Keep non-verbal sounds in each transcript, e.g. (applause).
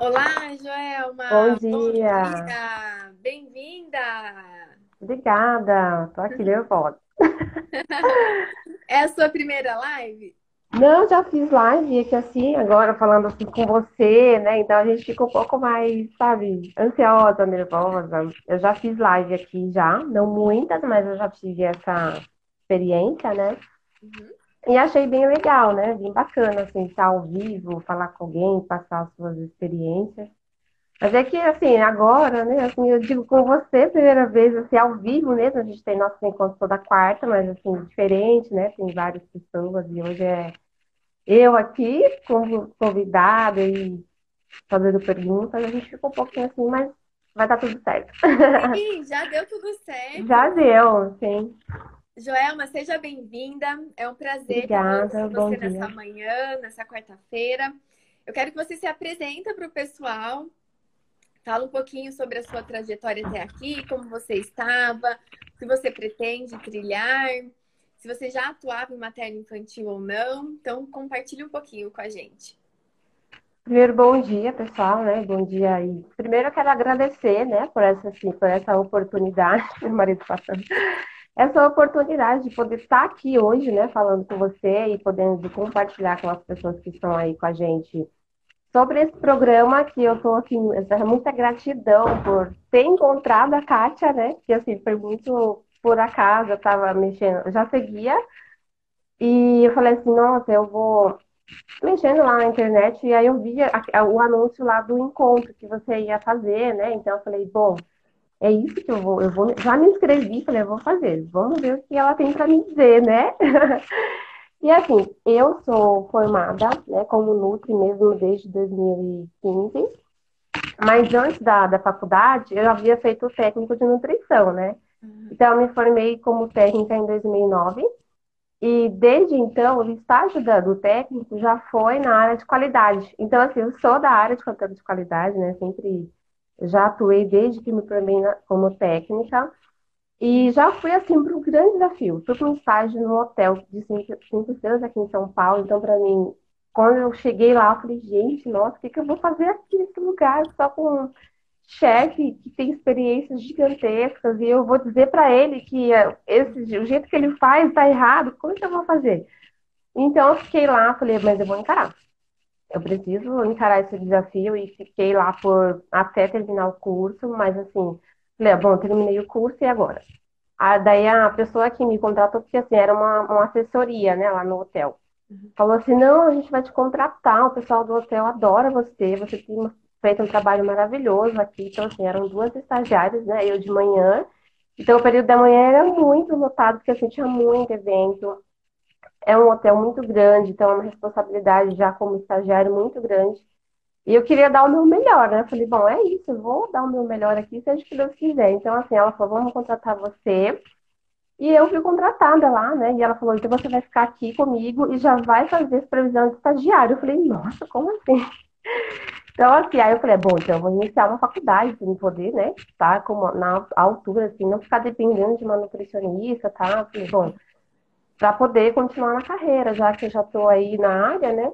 Olá, Joelma! Bom dia! dia! Bem-vinda! Obrigada. Tô aqui (laughs) nervosa. É a sua primeira live? Não, já fiz live aqui assim, agora falando assim com você, né? Então a gente fica um pouco mais, sabe, ansiosa, nervosa. Eu já fiz live aqui já, não muitas, mas eu já tive essa experiência, né? Uhum. E achei bem legal, né? Bem bacana, assim, estar ao vivo, falar com alguém, passar as suas experiências. Mas é que, assim, agora, né, assim, eu digo com você, primeira vez, assim, ao vivo mesmo, a gente tem nossos encontros toda quarta, mas, assim, diferente, né, tem várias pessoas, e hoje é eu aqui, como convidada e fazendo perguntas, a gente ficou um pouquinho assim, mas vai dar tudo certo. Sim, já deu tudo (laughs) Já certo. deu, sim. Joelma, seja bem-vinda. É um prazer ter Obrigada, você dia. nessa manhã, nessa quarta-feira. Eu quero que você se apresente para o pessoal, fala um pouquinho sobre a sua trajetória até aqui, como você estava, o que você pretende trilhar, se você já atuava em matéria infantil ou não. Então, compartilhe um pouquinho com a gente. Primeiro, bom dia, pessoal, né? Bom dia aí. Primeiro, eu quero agradecer, né, por essa, assim, por essa oportunidade, (laughs) meu marido passando, essa oportunidade de poder estar aqui hoje, né, falando com você e podendo compartilhar com as pessoas que estão aí com a gente sobre esse programa, que eu tô, assim, muita gratidão por ter encontrado a Kátia, né, que, assim, foi muito por acaso, eu estava mexendo, já seguia, e eu falei assim, nossa, eu vou mexendo lá na internet, e aí eu vi o anúncio lá do encontro que você ia fazer, né? Então eu falei, bom, é isso que eu vou, eu vou, já me inscrevi, falei, eu vou fazer, vamos ver o que ela tem para me dizer, né? (laughs) E assim, eu sou formada, né, como Nutri mesmo desde 2015, mas antes da, da faculdade eu havia feito o técnico de nutrição, né? Uhum. Então eu me formei como técnica em 2009 e desde então, o estágio da- do técnico já foi na área de qualidade. Então, assim, eu sou da área de controle de qualidade, né? Sempre já atuei desde que me formei na- como técnica. E já fui, assim, para um grande desafio. Fui para um estágio no hotel de cinco, cinco estrelas aqui em São Paulo. Então, para mim, quando eu cheguei lá, eu falei, gente, nossa, o que que eu vou fazer aqui nesse lugar? Só com chefe que tem experiências gigantescas e eu vou dizer para ele que eh, esse, o jeito que ele faz está errado, como que eu vou fazer? Então eu fiquei lá, falei, mas eu vou encarar. Eu preciso encarar esse desafio e fiquei lá por até terminar o curso, mas assim, falei, ah, bom, terminei o curso e agora? Ah, daí a pessoa que me contratou, porque assim, era uma, uma assessoria, né, lá no hotel. Falou assim, não, a gente vai te contratar, o pessoal do hotel adora você, você tem feito um trabalho maravilhoso aqui. Então, assim, eram duas estagiárias, né, eu de manhã. Então, o período da manhã era muito lotado, porque assim, tinha muito evento. É um hotel muito grande, então é uma responsabilidade já como estagiário muito grande. E eu queria dar o meu melhor, né? Eu falei, bom, é isso, eu vou dar o meu melhor aqui, seja o que Deus quiser. Então, assim, ela falou, vamos contratar você. E eu fui contratada lá, né? E ela falou, então você vai ficar aqui comigo e já vai fazer supervisão de estagiário. Eu falei, nossa, como assim? (laughs) Então, assim, aí eu falei, bom, então eu vou iniciar uma faculdade para poder, né? Estar como na altura, assim, não ficar dependendo de uma nutricionista, tá? Eu falei, bom, para poder continuar na carreira, já que eu já estou aí na área, né?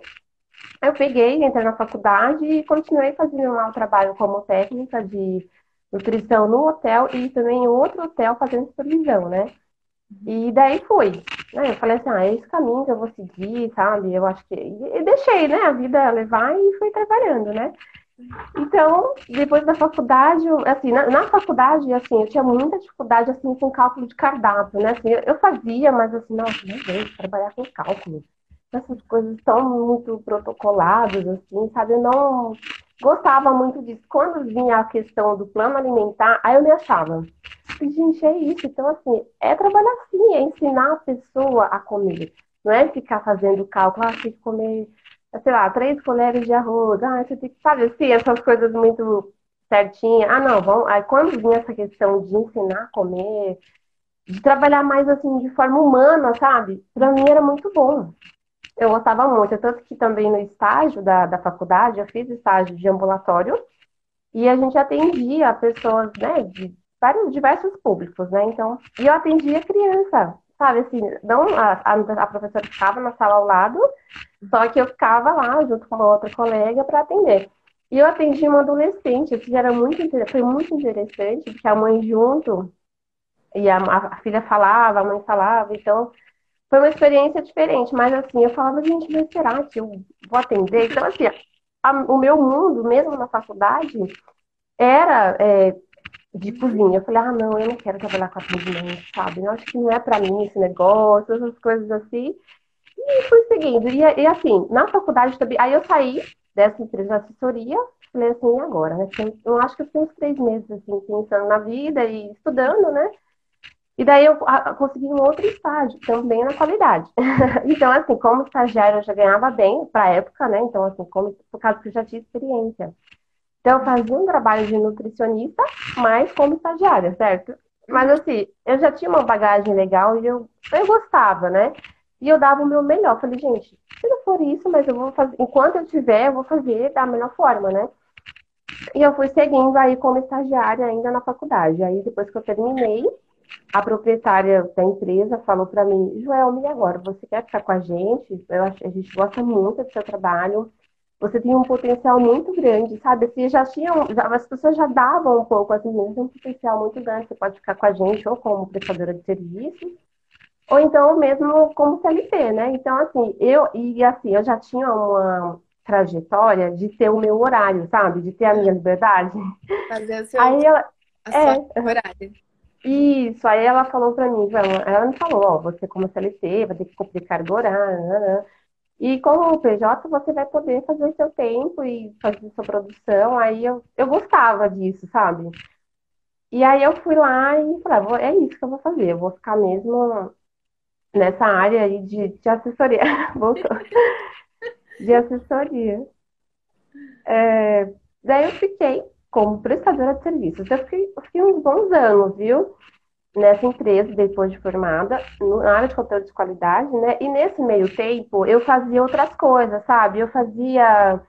Aí eu peguei, entrei na faculdade e continuei fazendo lá o trabalho como técnica de nutrição no hotel e também em outro hotel fazendo supervisão, né? E daí fui. Né? Eu falei assim, ah, é esse caminho que eu vou seguir, sabe? Eu acho que. E deixei, né, a vida levar e fui trabalhando, né? Então, depois da faculdade, assim, na, na faculdade, assim, eu tinha muita dificuldade, assim, com cálculo de cardápio, né? Assim, eu, eu fazia, mas assim, nossa, meu Deus, trabalhar com cálculo. Essas coisas tão muito protocoladas, assim, sabe? Eu não gostava muito disso. Quando vinha a questão do plano alimentar, aí eu me achava. Gente, é isso. Então, assim, é trabalhar assim, é ensinar a pessoa a comer. Não é ficar fazendo cálculo, ah, tem que comer, sei lá, três colheres de arroz, ah, você tem que, sabe, assim, essas coisas muito certinhas. Ah, não, vamos. Aí quando vinha essa questão de ensinar a comer, de trabalhar mais assim, de forma humana, sabe? Pra mim era muito bom. Eu gostava muito. Tanto que também no estágio da, da faculdade, eu fiz estágio de ambulatório e a gente atendia pessoas, né, de vários, diversos públicos, né? Então, e eu atendia criança, sabe? Assim, não, a, a, professora ficava na sala ao lado, só que eu ficava lá junto com uma outra colega para atender. E eu atendi uma adolescente, que era muito, foi muito interessante, porque a mãe junto, e a, a filha falava, a mãe falava, então foi uma experiência diferente, mas assim, eu falava, gente, mas será que eu vou atender? Então, assim, a, o meu mundo, mesmo na faculdade, era é, de cozinha. Eu falei, ah, não, eu não quero trabalhar com atendimento, sabe? Eu acho que não é para mim esse negócio, essas coisas assim. E fui seguindo. E, e, assim, na faculdade também. Aí eu saí dessa empresa de assessoria, falei assim, e agora? Né? Eu acho que eu fiquei uns três meses, assim, pensando na vida e estudando, né? E daí eu consegui um outro estágio, também na qualidade. (laughs) então, assim, como estagiário eu já ganhava bem para época, né? Então, assim, como, por causa que eu já tinha experiência. Então, eu fazia um trabalho de nutricionista, mas como estagiária, certo? Mas, assim, eu já tinha uma bagagem legal e eu, eu gostava, né? E eu dava o meu melhor. Falei, gente, se não for isso, mas eu vou fazer, enquanto eu tiver, eu vou fazer da melhor forma, né? E eu fui seguindo aí como estagiária ainda na faculdade. Aí, depois que eu terminei, a proprietária da empresa falou para mim, Joel, e agora? Você quer ficar com a gente? Eu a gente gosta muito do seu trabalho. Você tem um potencial muito grande, sabe? Assim, já tinham, já, as pessoas já davam um pouco, assim, tem um potencial muito grande. Você pode ficar com a gente ou como prestadora de serviços, ou então mesmo como CLT, né? Então, assim, eu, e assim, eu já tinha uma trajetória de ter o meu horário, sabe? De ter a minha liberdade. Fazer o seu, Aí ela, é, horário. Isso, aí ela falou pra mim, ela me falou, ó, você como CLT vai ter que cumprir carga horária, né, né? E como PJ, você vai poder fazer o seu tempo e fazer sua produção. Aí eu, eu gostava disso, sabe? E aí eu fui lá e falei, ah, é isso que eu vou fazer, eu vou ficar mesmo nessa área aí de, de assessoria. (laughs) De assessoria. É, daí eu fiquei como prestadora de serviços. Eu fiquei, eu fiquei uns bons anos, viu? Nessa empresa, depois de formada, na área de controle de qualidade, né? E nesse meio tempo, eu fazia outras coisas, sabe? Eu fazia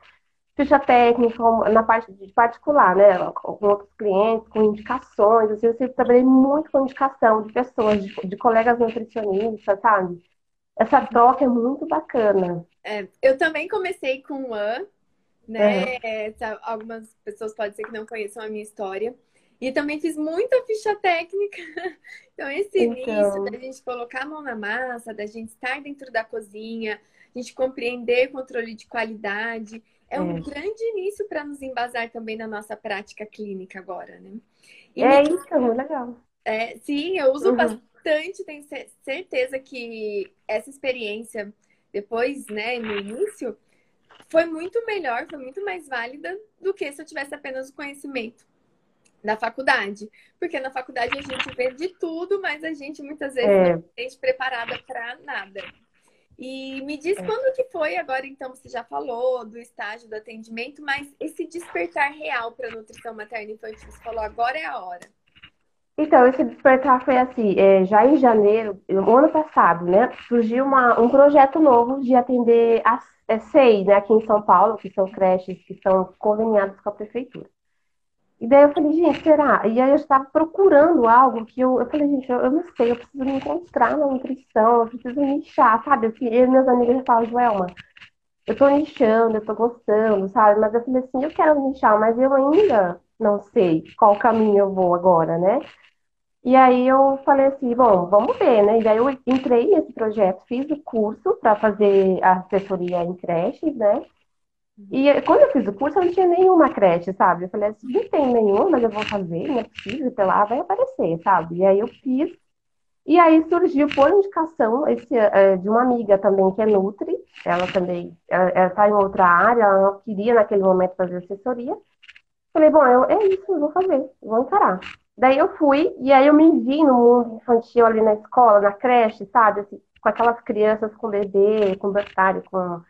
ficha técnica na parte de particular, né? Com outros clientes, com indicações. Assim, eu sempre trabalhei muito com indicação de pessoas, de, de colegas nutricionistas, sabe? Essa troca é muito bacana. É, eu também comecei com o AN, né? É. Algumas pessoas podem ser que não conheçam a minha história. E também fiz muita ficha técnica. (laughs) Então, esse então... início da gente colocar a mão na massa, da gente estar dentro da cozinha, a gente compreender controle de qualidade, é, um grande início para nos embasar também na nossa prática clínica agora, né? E é me... isso, muito legal. É, sim, eu uso uhum. bastante, tenho certeza que essa experiência depois, né, no início, foi muito melhor, foi muito mais válida do que se eu tivesse apenas o conhecimento da faculdade. Porque na faculdade a gente vê de tudo, mas a gente muitas vezes é. não está preparada para nada. E me diz é. quando que foi agora, então, você já falou do estágio do atendimento, mas esse despertar real para nutrição materna infantil, você falou agora é a hora. Então, esse despertar foi assim, é, já em janeiro, no ano passado, né, surgiu uma, um projeto novo de atender a é, SEI, né, aqui em São Paulo, que são creches que são conveniadas com a prefeitura. E daí eu falei, gente, será? E aí eu estava procurando algo que eu, eu falei, gente, eu, eu não sei, eu preciso me encontrar na nutrição, eu preciso nichar, sabe? Eu, eu e minhas amigas já falam, Joelma, eu tô nichando, eu tô gostando, sabe? Mas eu falei assim, eu quero nichar, mas eu ainda não sei qual caminho eu vou agora, né? E aí eu falei assim, bom, vamos ver, né? E daí eu entrei nesse projeto, fiz o curso para fazer a assessoria em creches, né? E quando eu fiz o curso, eu não tinha nenhuma creche, sabe? Eu falei assim, não tem nenhuma, mas eu vou fazer, não é possível, até lá vai aparecer, sabe? E aí eu fiz. E aí surgiu por indicação esse, é, de uma amiga também que é Nutri, ela também está em outra área, ela não queria naquele momento fazer assessoria. Falei, bom, eu, é isso, eu vou fazer, vou encarar. Daí eu fui, e aí eu me vi no mundo infantil ali na escola, na creche, sabe? Assim, com aquelas crianças com bebê, com berçário, com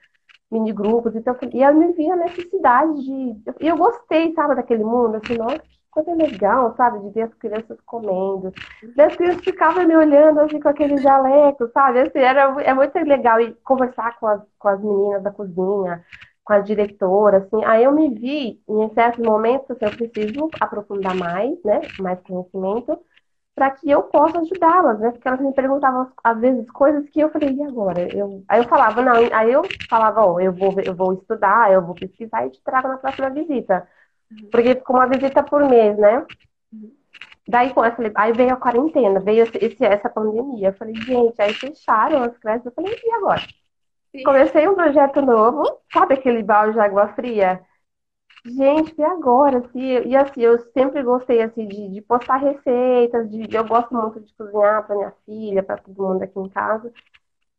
mini grupos. Então, e eu me vi a necessidade de. E eu gostei, sabe, daquele mundo, assim, nossa, que coisa legal, sabe, de ver as crianças comendo. Daí as crianças ficavam me olhando assim com aquele jaleco, sabe? Assim, era, é muito legal e conversar com as, com as meninas da cozinha, com a diretora, assim. Aí eu me vi, em certos momentos, assim, eu preciso aprofundar mais, né? Mais conhecimento. Para que eu possa ajudá-las, né? Porque elas me perguntavam às vezes coisas que eu falei, e agora? Eu, aí eu falava, não, aí eu falava, ó, oh, eu vou, eu vou estudar, eu vou pesquisar e te trago na próxima visita. Uhum. Porque ficou uma visita por mês, né? Uhum. Daí, falei, aí veio a quarentena, veio esse, essa pandemia. Eu falei, gente, aí fecharam as creches. Eu falei, e agora? Sim. Comecei um projeto novo, sabe aquele balde de água fria? Gente, e agora? Assim, e assim, eu sempre gostei assim, de, de postar receitas, de, eu gosto muito de cozinhar para minha filha, para todo mundo aqui em casa.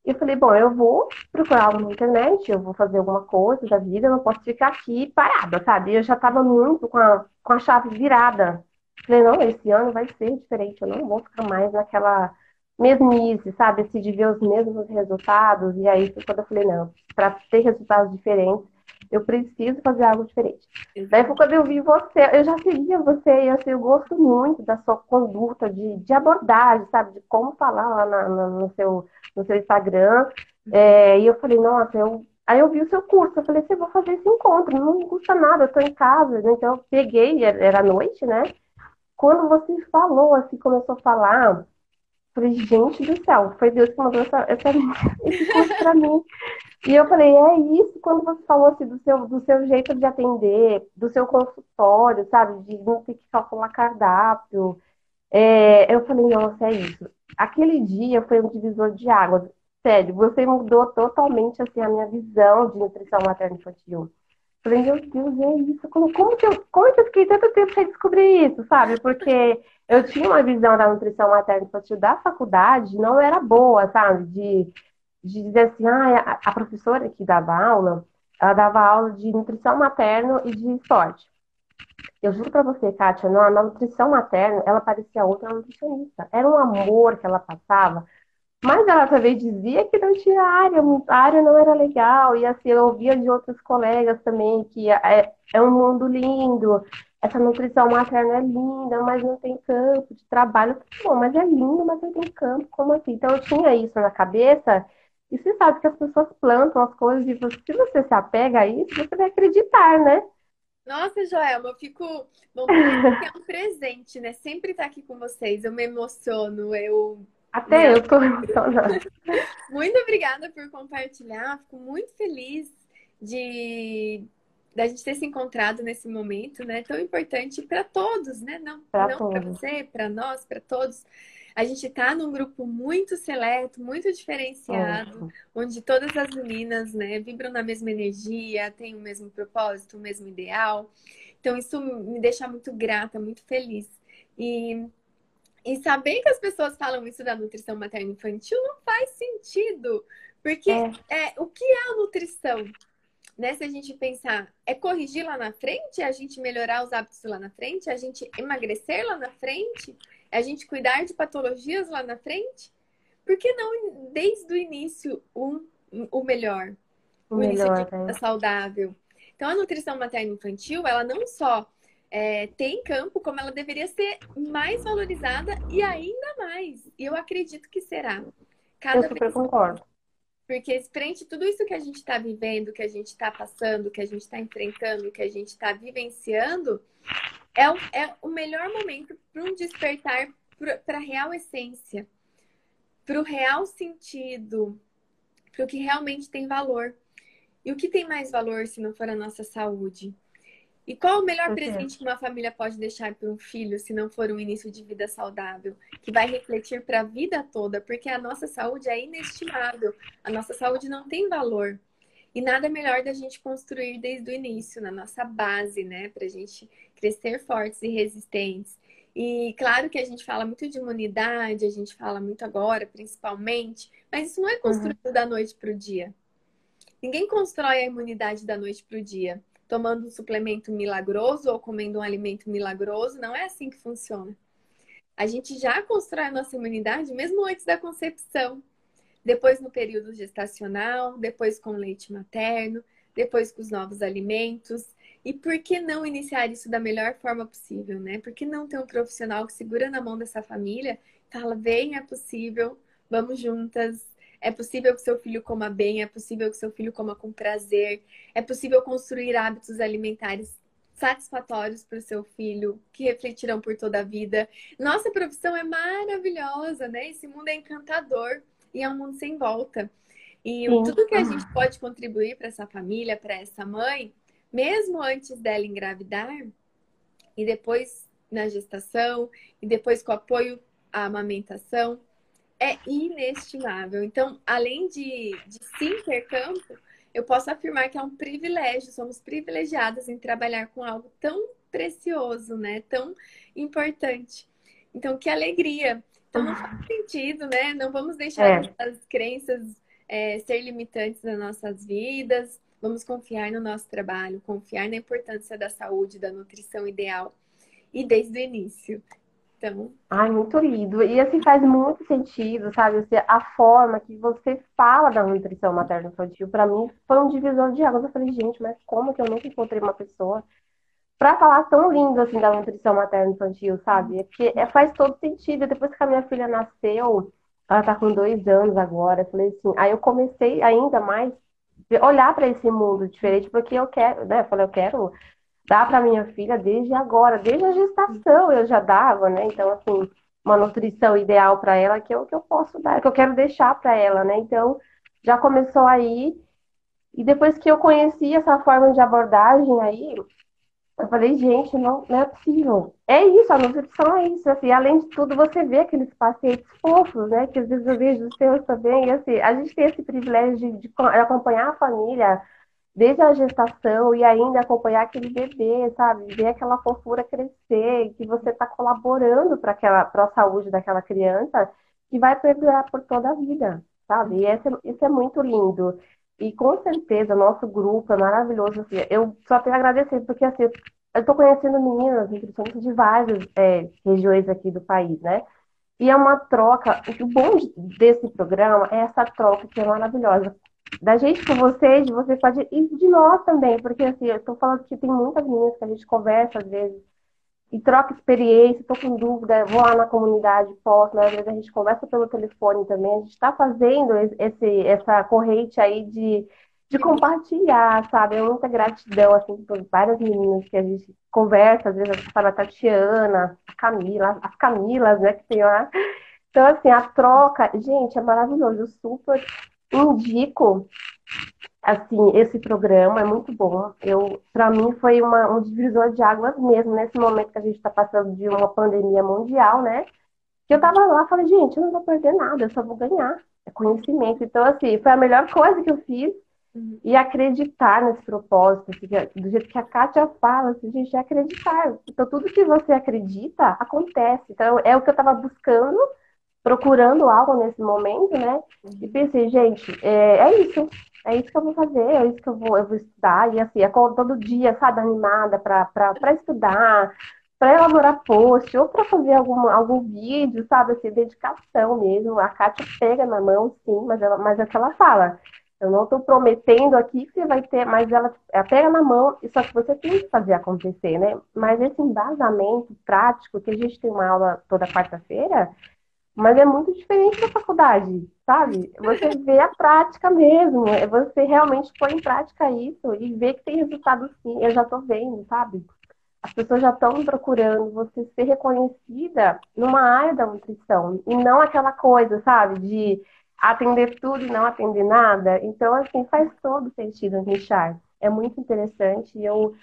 E eu falei, bom, eu vou procurar algo na internet, eu vou fazer alguma coisa da vida, eu não posso ficar aqui parada, sabe? Eu já estava muito com a, com a chave virada. Falei, não, esse ano vai ser diferente, eu não vou ficar mais naquela mesmice, sabe? Se de ver os mesmos resultados. E aí foi quando eu falei, não, para ter resultados diferentes, eu preciso fazer algo diferente. Daí foi quando eu vi você, eu já seguia você e assim, eu gosto muito da sua conduta, de, de abordagem, sabe? De como falar lá na, na, no, seu, no seu Instagram. É, e eu falei, nossa, eu. Aí eu vi o seu curso, eu falei, você vou fazer esse encontro, não custa nada, eu tô em casa, né? Então eu peguei, era noite, né? Quando você falou, assim, começou a falar, falei, gente do céu, foi Deus que mandou essa, essa, (laughs) esse curso pra mim. E eu falei, é isso, quando você falou assim, do seu, do seu jeito de atender, do seu consultório, sabe, de não ter que calcular cardápio. É, eu falei, nossa, é isso. Aquele dia foi um divisor de águas. Sério, você mudou totalmente assim, a minha visão de nutrição materna infantil. Falei, meu Deus, é isso. Como, como, que eu, como que eu fiquei tanto tempo sem descobrir isso, sabe? Porque eu tinha uma visão da nutrição materna infantil da faculdade, não era boa, sabe? De, de dizer assim, ah, a, a professora que dava aula, ela dava aula de nutrição materna e de esporte. Eu juro pra você, Kátia, na, na nutrição materna, ela parecia outra nutricionista. Era um amor que ela passava mas ela também dizia que não tinha área, a área não era legal, e assim, eu ouvia de outros colegas também que é, é um mundo lindo, essa nutrição materna é linda, mas não tem campo de trabalho. Bom, mas é lindo, mas não tem campo, como assim? Então eu tinha isso na cabeça, e você sabe que as pessoas plantam as coisas, e você, se você se apega a isso, você vai acreditar, né? Nossa, Joelma, eu fico. Bom, (laughs) é um presente, né? Sempre estar aqui com vocês. Eu me emociono, eu até eu tô emocionada. (laughs) Muito obrigada por compartilhar. Fico muito feliz de da gente ter se encontrado nesse momento, né? Tão importante para todos, né? Não para você, para nós, para todos. A gente está num grupo muito seleto, muito diferenciado, onde todas as meninas, né, vibram na mesma energia, têm o mesmo propósito, o mesmo ideal. Então isso me deixa muito grata, muito feliz. E e saber que as pessoas falam isso da nutrição materna infantil não faz sentido. Porque é. é. o que é a nutrição? Né? Se a gente pensar, é corrigir lá na frente, é a gente melhorar os hábitos lá na frente, é a gente emagrecer lá na frente, é a gente cuidar de patologias lá na frente? Por que não, desde o início, um, o melhor? O, o melhor, início de vida é. saudável. Então, a nutrição materna infantil, ela não só é, tem campo, como ela deveria ser mais valorizada e ainda mais. E eu acredito que será. Cada eu super vez... concordo. Porque frente a tudo isso que a gente está vivendo, que a gente está passando, que a gente está enfrentando, que a gente está vivenciando, é o, é o melhor momento para um despertar para a real essência, para o real sentido, para o que realmente tem valor. E o que tem mais valor se não for a nossa saúde? E qual o melhor presente que uma família pode deixar para um filho se não for um início de vida saudável, que vai refletir para a vida toda, porque a nossa saúde é inestimável, a nossa saúde não tem valor. E nada melhor da gente construir desde o início, na nossa base, né, para a gente crescer fortes e resistentes. E claro que a gente fala muito de imunidade, a gente fala muito agora, principalmente, mas isso não é construído uhum. da noite para o dia. Ninguém constrói a imunidade da noite para o dia tomando um suplemento milagroso ou comendo um alimento milagroso. Não é assim que funciona. A gente já constrói a nossa imunidade mesmo antes da concepção, depois no período gestacional, depois com leite materno, depois com os novos alimentos. E por que não iniciar isso da melhor forma possível, né? Por que não ter um profissional que segura na mão dessa família fala: vem, é possível, vamos juntas, é possível que seu filho coma bem, é possível que seu filho coma com prazer, é possível construir hábitos alimentares satisfatórios para o seu filho, que refletirão por toda a vida. Nossa profissão é maravilhosa, né? Esse mundo é encantador e é um mundo sem volta. E Sim. tudo que a gente pode contribuir para essa família, para essa mãe, mesmo antes dela engravidar e depois na gestação e depois com apoio à amamentação, é inestimável. Então, além de, de sim ter campo, eu posso afirmar que é um privilégio, somos privilegiadas em trabalhar com algo tão precioso, né? Tão importante. Então, que alegria! Então, não faz sentido, né? Não vamos deixar é. as crenças é, ser limitantes nas nossas vidas. Vamos confiar no nosso trabalho, confiar na importância da saúde, da nutrição ideal e desde o início. Então. Ai, muito lindo. E assim faz muito sentido, sabe? Assim, a forma que você fala da nutrição materna infantil, para mim, foi um divisor de águas. Eu falei, gente, mas como que eu nunca encontrei uma pessoa para falar tão lindo assim da nutrição materna infantil, sabe? É porque é, faz todo sentido. Depois que a minha filha nasceu, ela tá com dois anos agora, eu falei assim, aí eu comecei ainda mais olhar para esse mundo diferente, porque eu quero, né? Eu falei, eu quero dar para minha filha desde agora, desde a gestação eu já dava, né? Então, assim, uma nutrição ideal para ela que é o que eu posso dar, que eu quero deixar para ela, né? Então, já começou aí. E depois que eu conheci essa forma de abordagem aí, eu falei, gente, não, não é possível. É isso, a nutrição é isso. Assim, além de tudo, você vê aqueles pacientes fofos, né? Que às vezes eu vejo os seus também. E, assim, a gente tem esse privilégio de, de acompanhar a família desde a gestação e ainda acompanhar aquele bebê, sabe? Ver aquela fofura crescer, que você está colaborando para a saúde daquela criança, que vai perdurar por toda a vida, sabe? E esse, isso é muito lindo. E com certeza, nosso grupo é maravilhoso. Assim, eu só tenho a agradecer, porque assim, eu estou conhecendo meninas nutricionistas de várias é, regiões aqui do país, né? E é uma troca. O bom desse programa é essa troca que é maravilhosa da gente com vocês, de vocês pode e de nós também, porque assim, eu tô falando que tem muitas meninas que a gente conversa às vezes e troca experiência, tô com dúvida, vou lá na comunidade, posso, né? às vezes a gente conversa pelo telefone também, a gente está fazendo esse, essa corrente aí de, de compartilhar, sabe? É muita gratidão, assim, por várias meninas que a gente conversa, às vezes fala a Tatiana, a Camila, as Camilas, né, que tem lá. Então, assim, a troca, gente, é maravilhoso, super indico assim esse programa é muito bom. Eu, para mim, foi uma, um divisor de águas mesmo nesse momento que a gente está passando de uma pandemia mundial, né? Que eu tava lá, falei, gente, eu não vou perder nada, eu só vou ganhar é conhecimento. Então, assim, foi a melhor coisa que eu fiz. Uhum. E acreditar nesse propósito, assim, do jeito que a Kátia fala, assim, gente, é acreditar. Então, tudo que você acredita, acontece. Então, é o que eu estava buscando procurando algo nesse momento, né? E pensei, gente, é, é, isso. É isso que eu vou fazer, é isso que eu vou, eu vou estudar. E assim, acordo todo dia, sabe, animada para estudar, para elaborar post, ou para fazer algum, algum vídeo, sabe, assim, dedicação mesmo. A Kátia pega na mão, sim, mas, ela, mas é que ela fala. Eu não estou prometendo aqui que você vai ter, mas ela, ela pega na mão, só que você tem que fazer acontecer, né? Mas esse embasamento prático, que a gente tem uma aula toda quarta-feira, mas é muito diferente da faculdade, sabe? Você vê a prática mesmo, é você realmente põe em prática isso e vê que tem resultado sim. Eu já tô vendo, sabe? As pessoas já estão procurando você ser reconhecida numa área da nutrição e não aquela coisa, sabe, de atender tudo e não atender nada. Então, assim, faz todo sentido nichar. É muito interessante eu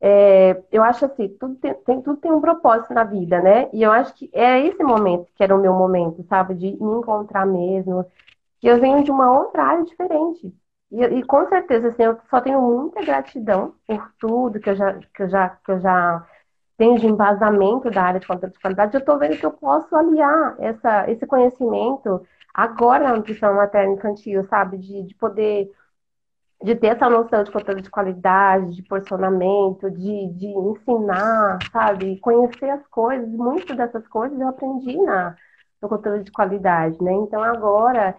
é, eu acho assim, tudo tem, tem, tudo tem um propósito na vida, né? E eu acho que é esse momento que era o meu momento, sabe? De me encontrar mesmo. Que eu venho de uma outra área diferente. E, e, com certeza, assim, eu só tenho muita gratidão por tudo que eu já, que eu já, que eu já tenho de embasamento da área de controle de qualidade. Eu estou vendo que eu posso aliar essa, esse conhecimento agora na nutrição materna infantil, sabe? De, de poder de ter essa noção de controle de qualidade, de porcionamento, de, de ensinar, sabe? Conhecer as coisas, muitas dessas coisas eu aprendi na, no controle de qualidade, né? Então agora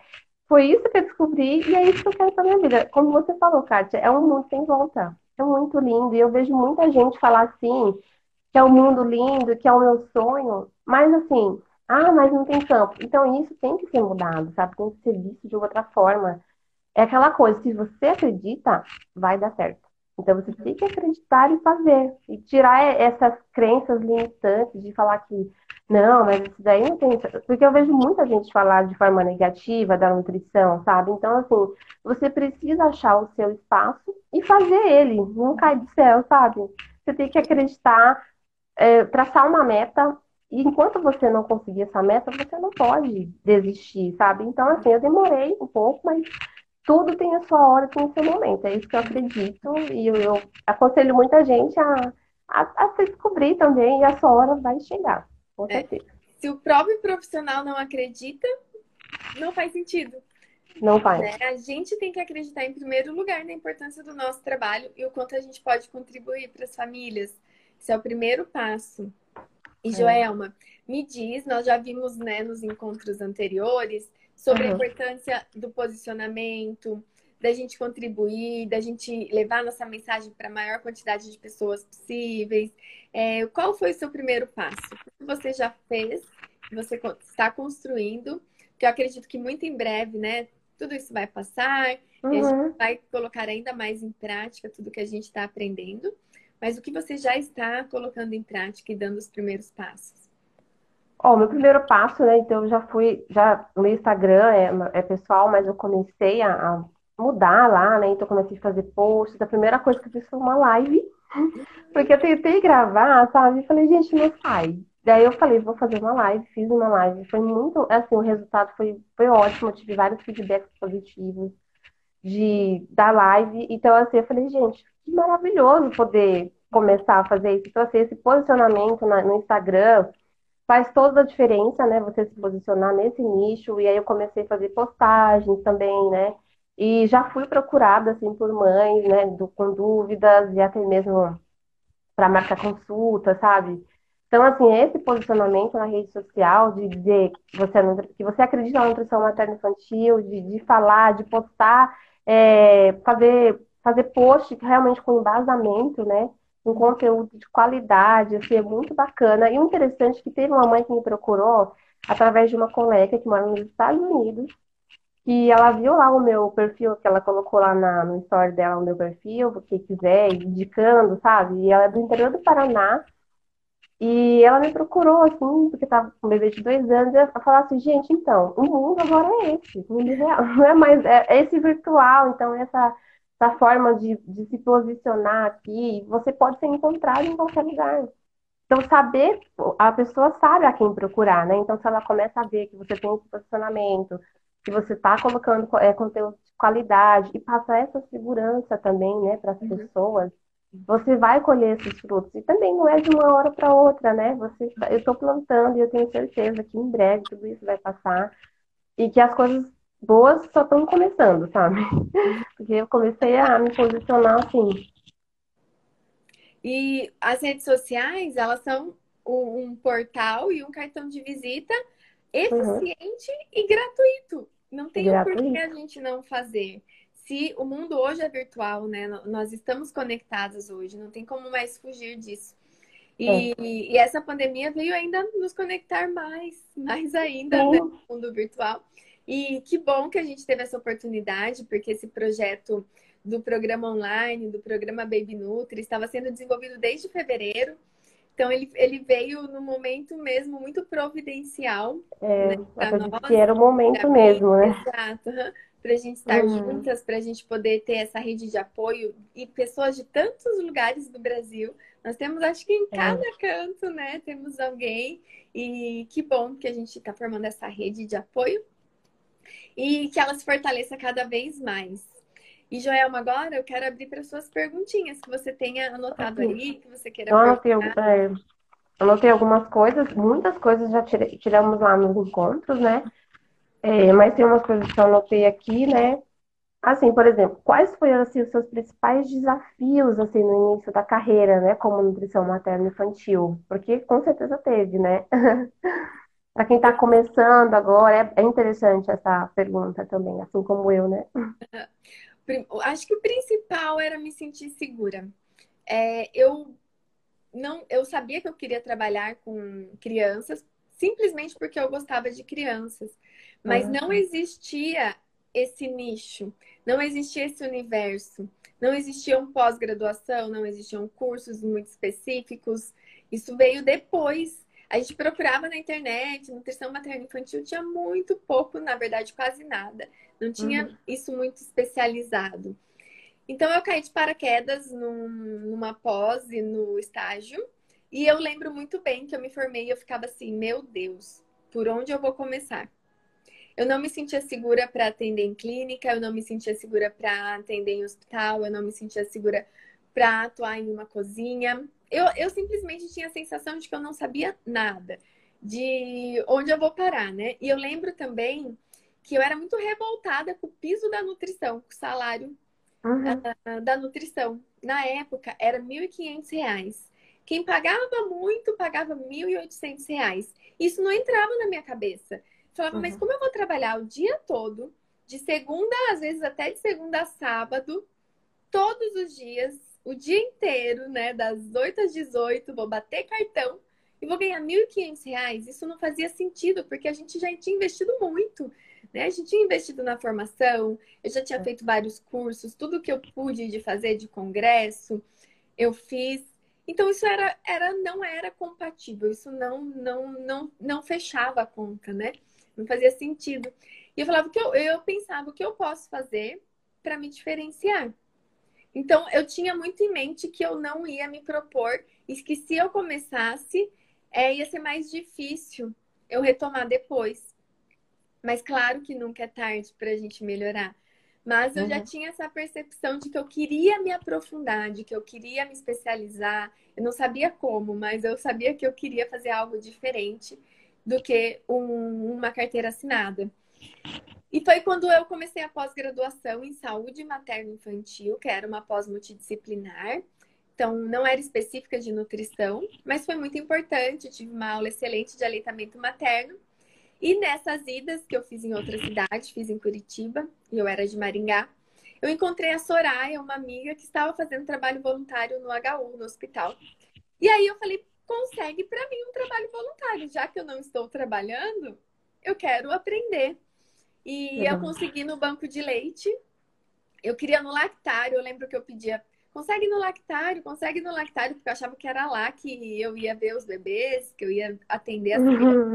foi isso que eu descobri e é isso que eu quero para minha vida. Como você falou, Kátia, é um mundo sem volta. É muito lindo e eu vejo muita gente falar assim, que é um mundo lindo, que é o meu sonho, mas assim, ah, mas não tem campo. Então isso tem que ser mudado, sabe? Tem que ser visto de outra forma. É aquela coisa, se você acredita, vai dar certo. Então você tem que acreditar e fazer. E tirar essas crenças limitantes de falar que não, mas isso daí não tem. Porque eu vejo muita gente falar de forma negativa da nutrição, sabe? Então, assim, você precisa achar o seu espaço e fazer ele. Não cai do céu, sabe? Você tem que acreditar, é, traçar uma meta. E enquanto você não conseguir essa meta, você não pode desistir, sabe? Então, assim, eu demorei um pouco, mas tudo tem a sua hora, tem o seu momento. É isso que eu acredito. E eu, eu aconselho muita gente a, a, a se descobrir também, e a sua hora vai chegar com é. certeza. É. Se o próprio profissional não acredita, não faz sentido. Não faz. Né? A gente tem que acreditar em primeiro lugar na importância do nosso trabalho e o quanto a gente pode contribuir para as famílias. Esse é o primeiro passo. E, é. Joelma, me diz, nós já vimos né, nos encontros anteriores sobre uhum. a importância do posicionamento, da gente contribuir, da gente levar nossa mensagem para a maior quantidade de pessoas possíveis. É, qual foi o seu primeiro passo? O que você já fez? Você está construindo? Que eu acredito que muito em breve, né? Tudo isso vai passar, uhum. e a gente vai colocar ainda mais em prática tudo que a gente está aprendendo. Mas o que você já está colocando em prática e dando os primeiros passos? Ó, oh, meu primeiro passo, né? Então, eu já fui, já no Instagram é, é pessoal, mas eu comecei a, a mudar lá, né? Então comecei a fazer posts. A primeira coisa que eu fiz foi uma live, (laughs) porque eu tentei gravar, sabe? E falei, gente, não sai. Daí eu falei, vou fazer uma live, fiz uma live. Foi muito, assim, o resultado foi, foi ótimo. Eu tive vários feedbacks positivos de da live. Então, assim, eu falei, gente, que maravilhoso poder começar a fazer isso. Então, assim, esse posicionamento na, no Instagram faz toda a diferença, né? Você se posicionar nesse nicho. E aí eu comecei a fazer postagens também, né? E já fui procurada, assim, por mães, né, do, com dúvidas e até mesmo para marcar consulta, sabe? Então, assim, esse posicionamento na rede social de dizer que você, é que você acredita na nutrição materno-infantil, de, de falar, de postar, é, fazer, fazer post realmente com embasamento, né? Um conteúdo de qualidade, assim, é muito bacana. E o interessante é que teve uma mãe que me procurou através de uma colega que mora nos Estados Unidos, que ela viu lá o meu perfil, que ela colocou lá na, no story dela o meu perfil, porque quiser, indicando, sabe? E ela é do interior do Paraná. E ela me procurou, assim, porque tava com um bebê de dois anos, e ela falou assim, gente, então, o mundo agora é esse, o mundo real, (laughs) não é mais, é, é esse virtual, então essa, essa forma de, de se posicionar aqui, você pode ser encontrado em qualquer lugar. Então, saber, a pessoa sabe a quem procurar, né? Então, se ela começa a ver que você tem esse posicionamento, que você está colocando é, conteúdo de qualidade e passar essa segurança também, né, para as uhum. pessoas, você vai colher esses frutos. E também não é de uma hora para outra, né? Você, eu estou plantando e eu tenho certeza que em breve tudo isso vai passar e que as coisas boas só estão começando, sabe? (laughs) Porque eu comecei a me posicionar assim. E as redes sociais, elas são um portal e um cartão de visita eficiente uhum. e gratuito. Não tem gratuito. por que a gente não fazer. Se o mundo hoje é virtual, né? Nós estamos conectados hoje, não tem como mais fugir disso. E, é. e essa pandemia veio ainda nos conectar mais, (laughs) mais ainda né, no mundo virtual. E que bom que a gente teve essa oportunidade, porque esse projeto do programa online, do programa Baby Nutri, estava sendo desenvolvido desde fevereiro. Então ele, ele veio no momento mesmo muito providencial. É, né, nós, que era o momento mesmo, né? Exato. Para a gente estar uhum. juntas, para a gente poder ter essa rede de apoio e pessoas de tantos lugares do Brasil. Nós temos, acho que em é. cada é. canto, né? Temos alguém. E que bom que a gente está formando essa rede de apoio e que ela se fortaleça cada vez mais. E, Joelma, agora eu quero abrir para suas perguntinhas que você tenha anotado aí, que você queira eu anotei, é, anotei algumas coisas, muitas coisas já tiramos lá nos encontros, né? É, mas tem umas coisas que eu anotei aqui, né? Assim, por exemplo, quais foram assim, os seus principais desafios assim no início da carreira, né, como nutrição materna infantil? Porque com certeza teve, né? (laughs) Para quem está começando agora, é, é interessante essa pergunta também, assim como eu, né? (laughs) acho que o principal era me sentir segura. É, eu não, eu sabia que eu queria trabalhar com crianças simplesmente porque eu gostava de crianças, mas uhum. não existia esse nicho, não existia esse universo, não existiam pós-graduação, não existiam cursos muito específicos. Isso veio depois. A gente procurava na internet, nutrição materna infantil tinha muito pouco, na verdade, quase nada. Não tinha uhum. isso muito especializado. Então eu caí de paraquedas num, numa pós e no estágio. E eu lembro muito bem que eu me formei e eu ficava assim, meu Deus, por onde eu vou começar? Eu não me sentia segura para atender em clínica, eu não me sentia segura para atender em hospital, eu não me sentia segura para atuar em uma cozinha. Eu, eu simplesmente tinha a sensação de que eu não sabia nada, de onde eu vou parar, né? E eu lembro também que eu era muito revoltada com o piso da nutrição, com o salário uhum. da, da nutrição. Na época, era R$ 1.500. Quem pagava muito, pagava R$ 1.800. Isso não entrava na minha cabeça. Falava, uhum. mas como eu vou trabalhar o dia todo, de segunda, às vezes até de segunda a sábado, todos os dias, o dia inteiro, né? Das 8 às 18, vou bater cartão e vou ganhar R$ 1.500. Isso não fazia sentido, porque a gente já tinha investido muito. Né? A gente tinha investido na formação, eu já tinha é. feito vários cursos, tudo que eu pude de fazer de congresso, eu fiz. Então isso era, era não era compatível, isso não não não não fechava a conta, né? Não fazia sentido. E eu falava que eu, eu pensava o que eu posso fazer para me diferenciar. Então eu tinha muito em mente que eu não ia me propor e que se eu começasse é, ia ser mais difícil eu retomar depois. Mas claro que nunca é tarde para a gente melhorar. Mas eu uhum. já tinha essa percepção de que eu queria me aprofundar, de que eu queria me especializar. Eu não sabia como, mas eu sabia que eu queria fazer algo diferente do que um, uma carteira assinada. E foi quando eu comecei a pós-graduação em saúde materno-infantil, que era uma pós multidisciplinar. Então, não era específica de nutrição, mas foi muito importante. tive uma aula excelente de aleitamento materno e nessas idas que eu fiz em outra cidade, fiz em Curitiba, e eu era de Maringá, eu encontrei a Soraya, uma amiga que estava fazendo trabalho voluntário no HU, no hospital. E aí eu falei, consegue para mim um trabalho voluntário, já que eu não estou trabalhando, eu quero aprender. E eu consegui no banco de leite. Eu queria no lactário, eu lembro que eu pedia, consegue no lactário, consegue no lactário, porque eu achava que era lá que eu ia ver os bebês, que eu ia atender as crianças.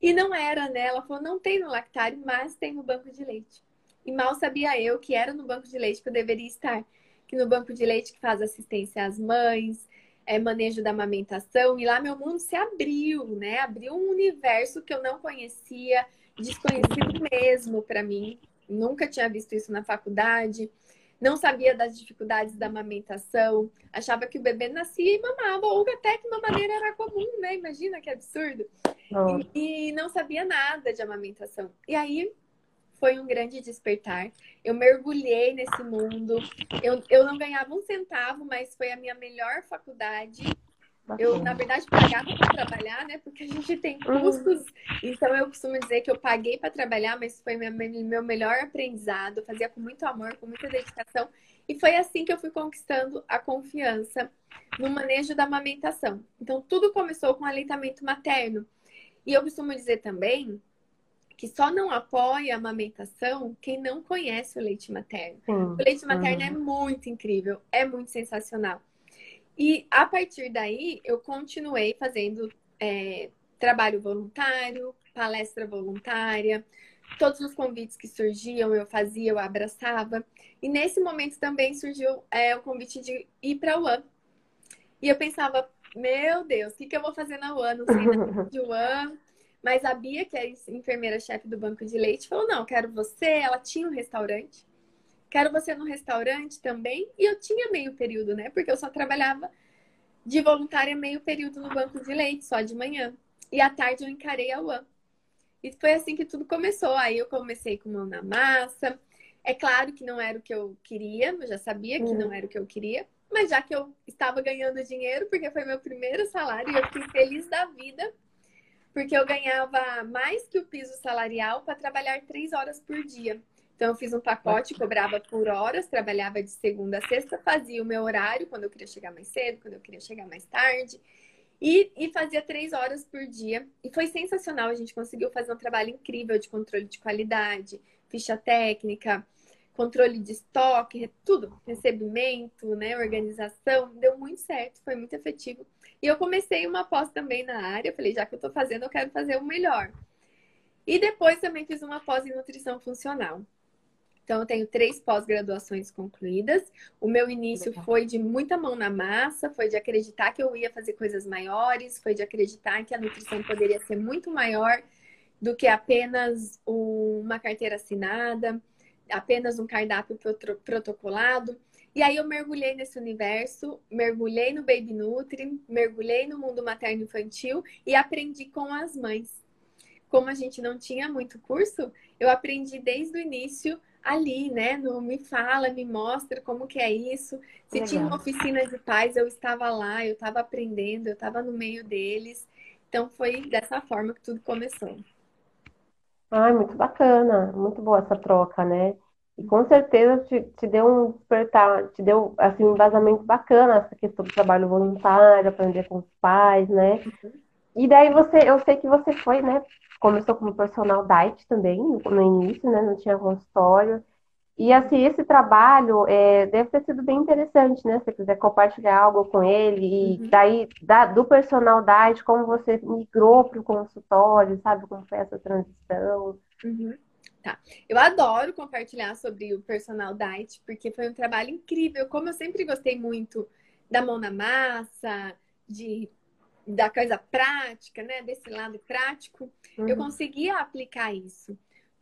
E não era, né? Ela falou, não tem no lactário, mas tem no banco de leite. E mal sabia eu que era no banco de leite que eu deveria estar. Que no banco de leite que faz assistência às mães, é, manejo da amamentação. E lá meu mundo se abriu, né? Abriu um universo que eu não conhecia, desconhecido mesmo para mim. Nunca tinha visto isso na faculdade não sabia das dificuldades da amamentação, achava que o bebê nascia e mamava, ou até que uma maneira era comum, né? Imagina que absurdo. Oh. E, e não sabia nada de amamentação. E aí foi um grande despertar. Eu mergulhei nesse mundo. Eu, eu não ganhava um centavo, mas foi a minha melhor faculdade. Eu, na verdade, pagava para trabalhar, né? Porque a gente tem uhum. custos. Então, eu costumo dizer que eu paguei para trabalhar, mas foi meu, meu melhor aprendizado. Fazia com muito amor, com muita dedicação. E foi assim que eu fui conquistando a confiança no manejo da amamentação. Então, tudo começou com aleitamento materno. E eu costumo dizer também que só não apoia a amamentação quem não conhece o leite materno. Hum, o leite materno hum. é muito incrível, é muito sensacional. E a partir daí, eu continuei fazendo é, trabalho voluntário, palestra voluntária, todos os convites que surgiam eu fazia, eu abraçava. E nesse momento também surgiu é, o convite de ir para a UAM. E eu pensava, meu Deus, o que, que eu vou fazer na UAM? Não sei nada (laughs) de UAM. Mas a Bia, que é enfermeira-chefe do banco de leite, falou: não, quero você. Ela tinha um restaurante quero você no restaurante também. E eu tinha meio período, né? Porque eu só trabalhava de voluntária meio período no banco de leite, só de manhã. E à tarde eu encarei a UAM. E foi assim que tudo começou. Aí eu comecei com mão na massa. É claro que não era o que eu queria, eu já sabia que não era o que eu queria. Mas já que eu estava ganhando dinheiro, porque foi meu primeiro salário, eu fiquei feliz da vida, porque eu ganhava mais que o piso salarial para trabalhar três horas por dia. Então, eu fiz um pacote, cobrava por horas, trabalhava de segunda a sexta, fazia o meu horário, quando eu queria chegar mais cedo, quando eu queria chegar mais tarde. E, e, fazia três horas por dia. E foi sensacional. A gente conseguiu fazer um trabalho incrível de controle de qualidade, ficha técnica, controle de estoque, tudo, recebimento, né, organização, deu muito certo, foi muito efetivo. E eu comecei uma pós também na área, falei, já que eu estou fazendo, eu quero fazer o melhor. E depois também fiz uma pós em nutrição funcional. Então, eu tenho três pós-graduações concluídas. O meu início foi de muita mão na massa, foi de acreditar que eu ia fazer coisas maiores, foi de acreditar que a nutrição poderia ser muito maior do que apenas uma carteira assinada, apenas um cardápio protocolado. E aí eu mergulhei nesse universo, mergulhei no Baby Nutri, mergulhei no mundo materno infantil e aprendi com as mães. Como a gente não tinha muito curso, eu aprendi desde o início ali, né? No me fala, me mostra como que é isso. Se Legal. tinha uma oficina de pais, eu estava lá, eu estava aprendendo, eu estava no meio deles. Então foi dessa forma que tudo começou. Ai, muito bacana, muito boa essa troca, né? E com certeza te, te deu um despertar, te deu assim, um embasamento bacana essa questão do trabalho voluntário, aprender com os pais, né? Uhum. E daí você, eu sei que você foi, né? Começou como personal diet também no início, né? Não tinha consultório. E assim, esse trabalho é, deve ter sido bem interessante, né? Se você quiser compartilhar algo com ele, e uhum. daí da, do personal diet, como você migrou para o consultório, sabe? Como foi essa transição. Uhum. Tá. Eu adoro compartilhar sobre o personal diet, porque foi um trabalho incrível. Como eu sempre gostei muito da mão na massa, de da coisa prática, né? Desse lado prático, uhum. eu conseguia aplicar isso.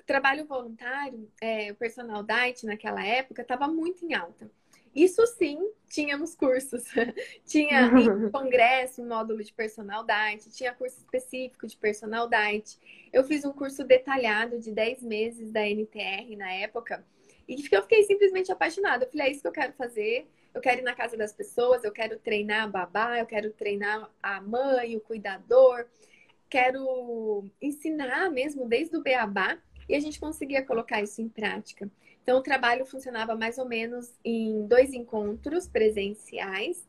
O trabalho voluntário, é, o personal diet naquela época estava muito em alta. Isso sim, tínhamos cursos. (laughs) tinha congresso, um módulo de personal diet, tinha curso específico de personal diet. Eu fiz um curso detalhado de 10 meses da NTR na época. E eu fiquei simplesmente apaixonada. Eu falei, é isso que eu quero fazer. Eu quero ir na casa das pessoas, eu quero treinar a babá, eu quero treinar a mãe, o cuidador. Quero ensinar mesmo desde o beabá. E a gente conseguia colocar isso em prática. Então, o trabalho funcionava mais ou menos em dois encontros presenciais,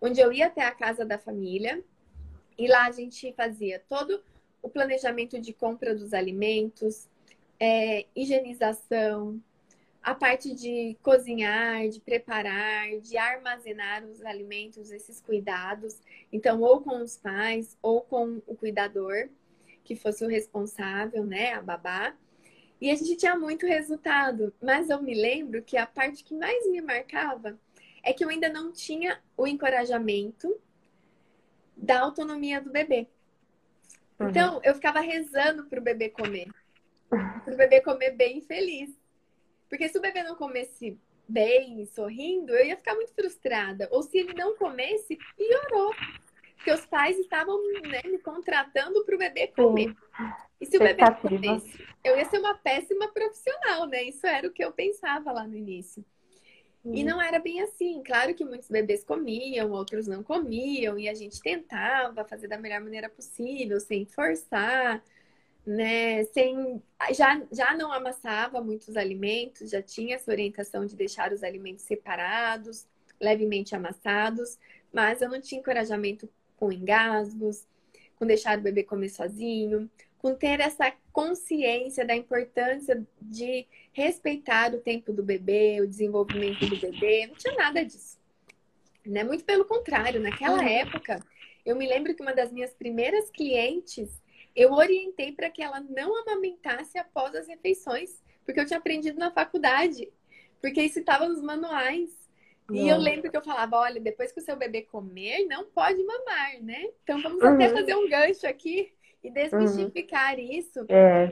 onde eu ia até a casa da família e lá a gente fazia todo o planejamento de compra dos alimentos, é, higienização, a parte de cozinhar, de preparar, de armazenar os alimentos, esses cuidados. Então, ou com os pais, ou com o cuidador, que fosse o responsável, né, a babá. E a gente tinha muito resultado, mas eu me lembro que a parte que mais me marcava é que eu ainda não tinha o encorajamento da autonomia do bebê. Uhum. Então, eu ficava rezando para o bebê comer. Para o bebê comer bem feliz. Porque se o bebê não comesse bem, sorrindo, eu ia ficar muito frustrada. Ou se ele não comesse, piorou. Porque os pais estavam né, me contratando para o bebê comer. E se o bebê comesse, eu ia ser uma péssima profissional, né? Isso era o que eu pensava lá no início. Hum. E não era bem assim. Claro que muitos bebês comiam, outros não comiam, e a gente tentava fazer da melhor maneira possível, sem forçar, né? Sem já, já não amassava muitos alimentos, já tinha essa orientação de deixar os alimentos separados, levemente amassados, mas eu não tinha encorajamento com engasgos, com deixar o bebê comer sozinho, com ter essa consciência da importância de respeitar o tempo do bebê, o desenvolvimento do bebê. Não tinha nada disso. Né? Muito pelo contrário, naquela época, eu me lembro que uma das minhas primeiras clientes, eu orientei para que ela não amamentasse após as refeições, porque eu tinha aprendido na faculdade, porque isso estava nos manuais. E eu lembro que eu falava, olha, depois que o seu bebê comer, não pode mamar, né? Então vamos uhum. até fazer um gancho aqui e desmistificar uhum. isso. É.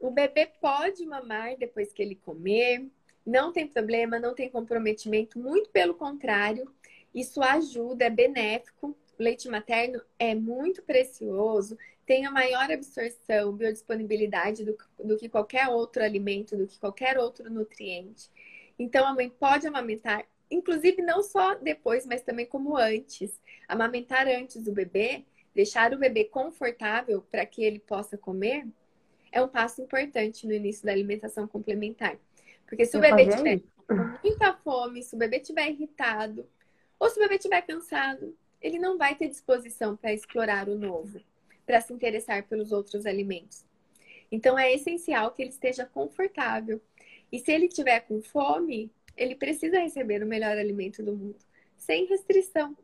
O bebê pode mamar depois que ele comer, não tem problema, não tem comprometimento, muito pelo contrário, isso ajuda, é benéfico. O leite materno é muito precioso, tem a maior absorção, biodisponibilidade do, do que qualquer outro alimento, do que qualquer outro nutriente. Então, a mãe pode amamentar inclusive não só depois, mas também como antes. Amamentar antes do bebê, deixar o bebê confortável para que ele possa comer, é um passo importante no início da alimentação complementar. Porque se o bebê tiver com muita fome, se o bebê tiver irritado, ou se o bebê estiver cansado, ele não vai ter disposição para explorar o novo, para se interessar pelos outros alimentos. Então é essencial que ele esteja confortável. E se ele tiver com fome, ele precisa receber o melhor alimento do mundo, sem restrição.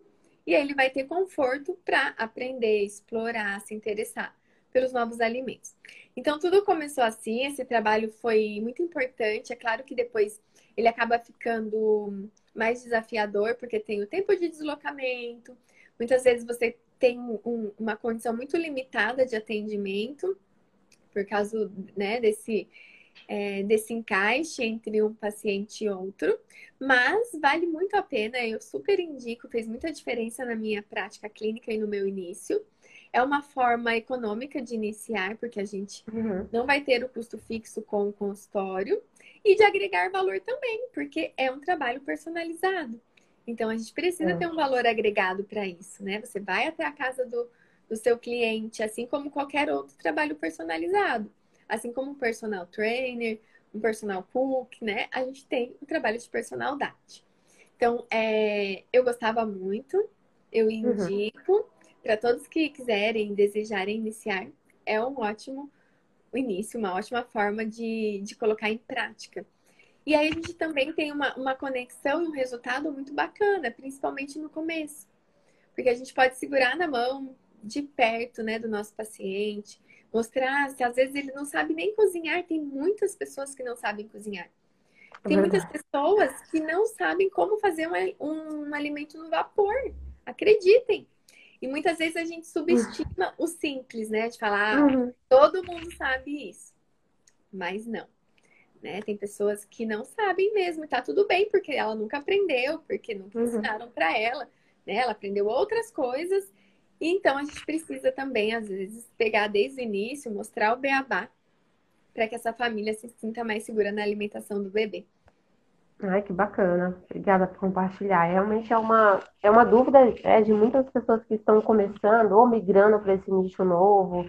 E aí ele vai ter conforto para aprender, explorar, se interessar pelos novos alimentos. Então tudo começou assim, esse trabalho foi muito importante. É claro que depois ele acaba ficando mais desafiador, porque tem o tempo de deslocamento. Muitas vezes você tem um, uma condição muito limitada de atendimento, por causa né, desse, é, desse encaixe entre um paciente e outro, mas vale muito a pena, eu super indico, fez muita diferença na minha prática clínica e no meu início. É uma forma econômica de iniciar, porque a gente uhum. não vai ter o custo fixo com o consultório, e de agregar valor também, porque é um trabalho personalizado. Então a gente precisa é. ter um valor agregado para isso, né? Você vai até a casa do, do seu cliente, assim como qualquer outro trabalho personalizado. Assim como um personal trainer, um personal cook, né? A gente tem o trabalho de personalidade. Então, é, eu gostava muito, eu uhum. indico uhum. Para todos que quiserem, desejarem iniciar, é um ótimo início, uma ótima forma de, de colocar em prática. E aí a gente também tem uma, uma conexão e um resultado muito bacana, principalmente no começo. Porque a gente pode segurar na mão de perto, né, do nosso paciente, mostrar se às vezes ele não sabe nem cozinhar, tem muitas pessoas que não sabem cozinhar. É tem muitas pessoas que não sabem como fazer um, um alimento no vapor. Acreditem. E muitas vezes a gente subestima o simples, né? De falar, ah, uhum. todo mundo sabe isso. Mas não. Né? Tem pessoas que não sabem mesmo, e tá tudo bem, porque ela nunca aprendeu, porque nunca uhum. ensinaram para ela, né? Ela aprendeu outras coisas. E então a gente precisa também, às vezes, pegar desde o início, mostrar o beabá, para que essa família se sinta mais segura na alimentação do bebê. Ai, que bacana. Obrigada por compartilhar. Realmente é uma, é uma dúvida é, de muitas pessoas que estão começando ou migrando para esse nicho novo,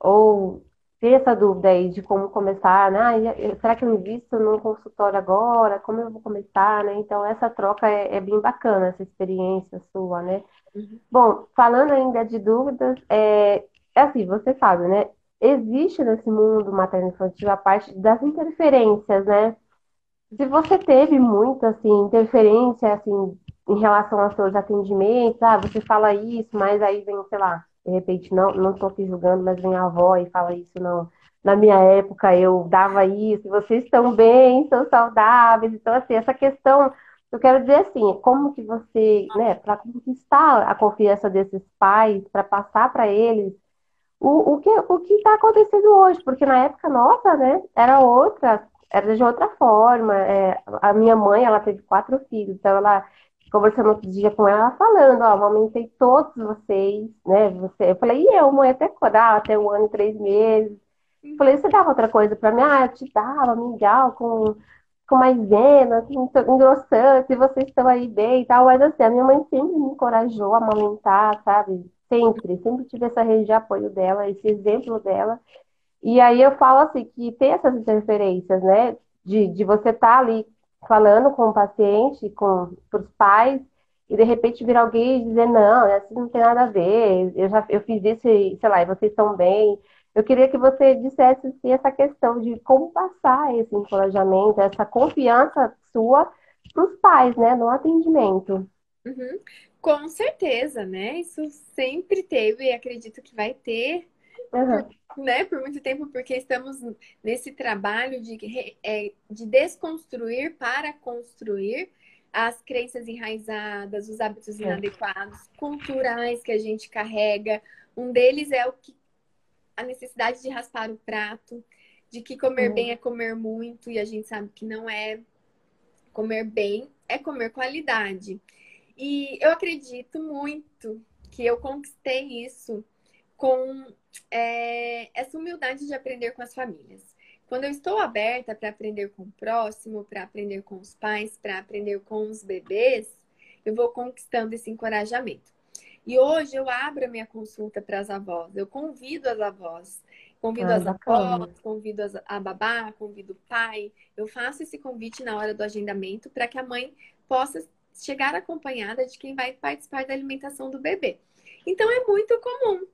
ou ter essa dúvida aí de como começar, né? Ah, será que eu invisto no consultório agora? Como eu vou começar, né? Então, essa troca é, é bem bacana, essa experiência sua, né? Uhum. Bom, falando ainda de dúvidas, é, é assim, você sabe, né? Existe nesse mundo materno-infantil a parte das interferências, né? Se você teve muita assim, interferência assim, em relação aos seus atendimentos, ah, você fala isso, mas aí vem, sei lá, de repente, não não aqui julgando, mas vem a avó e fala isso, não. Na minha época eu dava isso, vocês estão bem, estão saudáveis. Então, assim, essa questão, eu quero dizer assim, como que você, né, para conquistar a confiança desses pais, para passar para eles o, o que o que está acontecendo hoje, porque na época nossa, né, era outra era de outra forma. É, a minha mãe, ela teve quatro filhos, então ela conversando outro dia com ela, falando, ó, amamentei todos vocês, né? Você, eu falei, e eu, mãe, até quando? Ah, até um ano e três meses. Eu falei, você dava outra coisa pra mim? Ah, eu te dava mingau com, com maisena, com engrossante, vocês estão aí bem e tal. Mas assim, a minha mãe sempre me encorajou a amamentar, sabe? Sempre, sempre tive essa rede de apoio dela, esse exemplo dela. E aí eu falo assim, que tem essas interferências, né? De, de você estar tá ali falando com o paciente, com os pais, e de repente vir alguém e dizer, não, assim não tem nada a ver, eu já eu fiz isso sei lá, e vocês estão bem. Eu queria que você dissesse assim, essa questão de como passar esse encorajamento, essa confiança sua para os pais, né, no atendimento. Uhum. Com certeza, né? Isso sempre teve e acredito que vai ter uhum. né, por muito tempo, porque estamos nesse trabalho de, é, de desconstruir para construir as crenças enraizadas, os hábitos é. inadequados, culturais que a gente carrega. Um deles é o que a necessidade de raspar o prato, de que comer uhum. bem é comer muito, e a gente sabe que não é. Comer bem é comer qualidade. E eu acredito muito que eu conquistei isso com é, essa humildade de aprender com as famílias. Quando eu estou aberta para aprender com o próximo, para aprender com os pais, para aprender com os bebês, eu vou conquistando esse encorajamento. E hoje eu abro a minha consulta para as avós, eu convido as avós, convido ah, as avós, convido a babá, convido o pai. Eu faço esse convite na hora do agendamento para que a mãe possa chegar acompanhada de quem vai participar da alimentação do bebê. Então é muito comum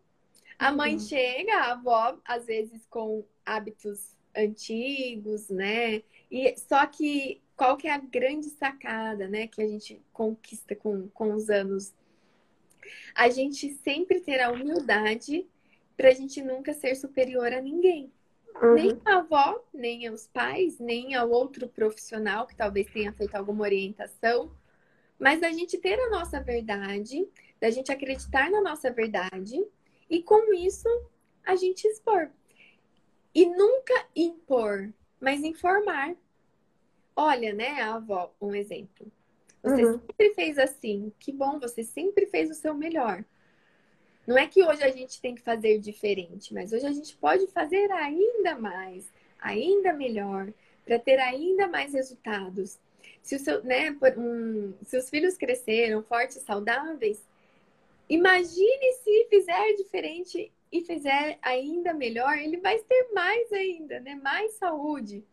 a mãe uhum. chega, a avó, às vezes com hábitos antigos, né? E só que qual que é a grande sacada, né, que a gente conquista com, com os anos? A gente sempre ter a humildade para a gente nunca ser superior a ninguém. Uhum. Nem a avó, nem aos pais, nem ao outro profissional que talvez tenha feito alguma orientação, mas a gente ter a nossa verdade, da gente acreditar na nossa verdade e com isso a gente expor. E nunca impor, mas informar. Olha, né, avó, um exemplo. Você uhum. sempre fez assim. Que bom, você sempre fez o seu melhor. Não é que hoje a gente tem que fazer diferente, mas hoje a gente pode fazer ainda mais, ainda melhor, para ter ainda mais resultados. Se, o seu, né, um, se os filhos cresceram fortes, saudáveis, imagine se fizer diferente e fizer ainda melhor, ele vai ter mais ainda, né? Mais saúde.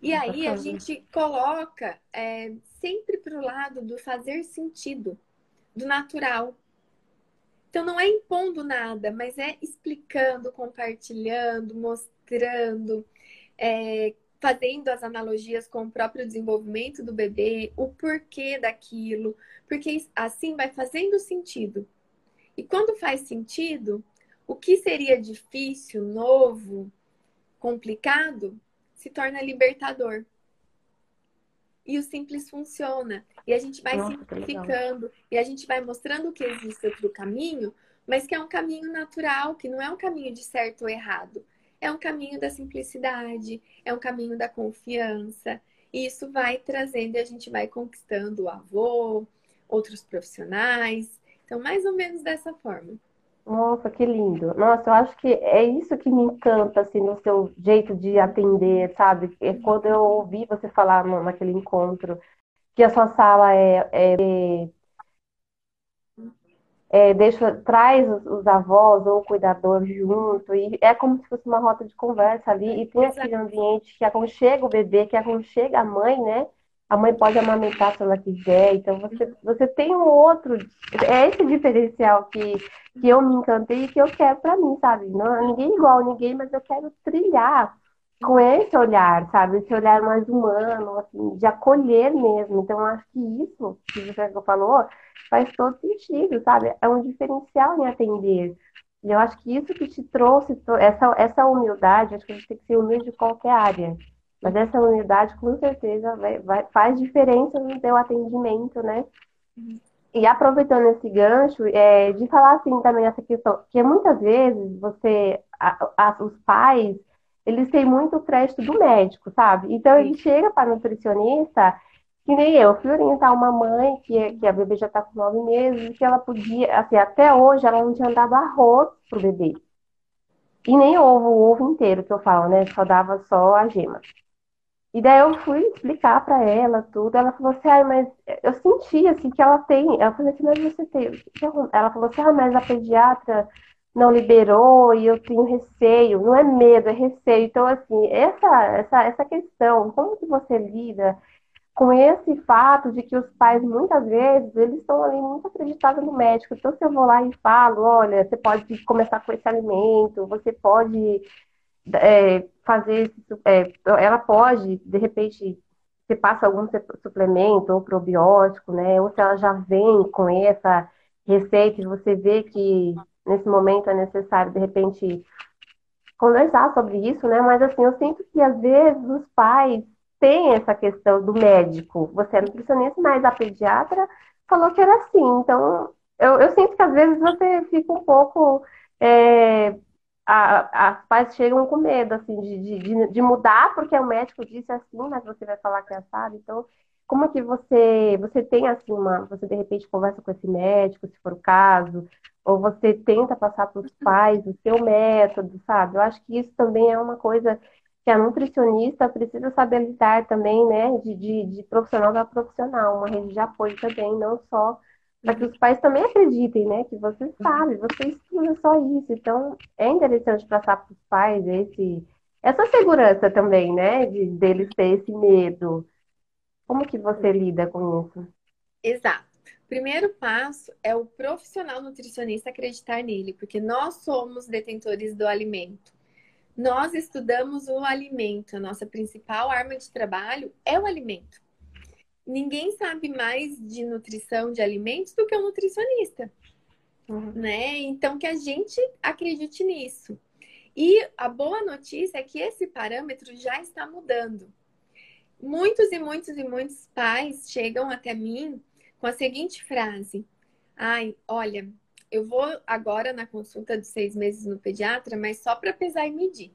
E aí a gente coloca é, sempre para o lado do fazer sentido, do natural. Então não é impondo nada, mas é explicando, compartilhando, mostrando, é, fazendo as analogias com o próprio desenvolvimento do bebê, o porquê daquilo, porque assim vai fazendo sentido. E quando faz sentido, o que seria difícil, novo, complicado, se torna libertador. E o simples funciona. E a gente vai Nossa, simplificando. E a gente vai mostrando que existe outro caminho, mas que é um caminho natural, que não é um caminho de certo ou errado. É um caminho da simplicidade, é um caminho da confiança. E isso vai trazendo e a gente vai conquistando o avô, outros profissionais. Então, mais ou menos dessa forma. Nossa, que lindo. Nossa, eu acho que é isso que me encanta, assim, no seu jeito de atender, sabe? É quando eu ouvi você falar no, naquele encontro que a sua sala é, é, é deixa, traz os, os, avós ou o cuidador junto, e é como se fosse uma rota de conversa ali, e tem aquele ambiente que aconchega o bebê, que aconchega a mãe, né? A mãe pode amamentar se ela quiser, então você, você tem um outro. É esse diferencial que, que eu me encantei e que eu quero para mim, sabe? Não, ninguém igual a ninguém, mas eu quero trilhar com esse olhar, sabe? Esse olhar mais humano, assim, de acolher mesmo. Então, eu acho que isso que você falou faz todo sentido, sabe? É um diferencial em atender. E eu acho que isso que te trouxe, essa, essa humildade, acho que a gente tem que ser humilde em qualquer área. Mas essa humildade, com certeza, vai, vai, faz diferença no teu atendimento, né? Uhum. E aproveitando esse gancho, é, de falar assim também essa questão, que muitas vezes você, a, a, os pais, eles têm muito crédito do médico, sabe? Então ele chega para nutricionista, que nem eu, fui orientar uma mãe que, que a bebê já está com nove meses, que ela podia, assim, até hoje ela não tinha dado arroz pro bebê. E nem ovo, o ovo inteiro que eu falo, né? Só dava só a gema. E daí eu fui explicar para ela tudo. Ela falou assim, ah, mas eu senti assim que ela tem. Ela falou assim, mas você tem. Ela falou assim, ah, mas a pediatra não liberou e eu tenho receio. Não é medo, é receio. Então, assim, essa, essa, essa questão, como que você lida com esse fato de que os pais, muitas vezes, eles estão ali muito acreditados no médico. Então, se eu vou lá e falo, olha, você pode começar com esse alimento, você pode é, fazer, é, ela pode, de repente, você passa algum suplemento ou probiótico, né? Ou se ela já vem com essa receita e você vê que nesse momento é necessário, de repente, conversar sobre isso, né? Mas assim, eu sinto que às vezes os pais têm essa questão do médico. Você é nutricionista, mas a pediatra falou que era assim. Então, eu, eu sinto que às vezes você fica um pouco é, a, as pais chegam com medo, assim, de, de, de, mudar, porque o médico disse assim, mas você vai falar que é assado. Então, como que você, você tem, assim, uma, você de repente conversa com esse médico, se for o caso, ou você tenta passar para os pais o seu método, sabe? Eu acho que isso também é uma coisa que a nutricionista precisa saber lidar também, né, de, de, de profissional para profissional, uma rede de apoio também, não só para que os pais também acreditem, né? Que você sabe, você estuda só isso. Então, é interessante passar para os pais esse, essa segurança também, né? De deles ter esse medo. Como que você lida com isso? Exato. Primeiro passo é o profissional nutricionista acreditar nele, porque nós somos detentores do alimento. nós estudamos o alimento, a nossa principal arma de trabalho é o alimento. Ninguém sabe mais de nutrição de alimentos do que o nutricionista, uhum. né? Então que a gente acredite nisso. E a boa notícia é que esse parâmetro já está mudando. Muitos e muitos e muitos pais chegam até mim com a seguinte frase: Ai, olha, eu vou agora na consulta de seis meses no pediatra, mas só para pesar e medir.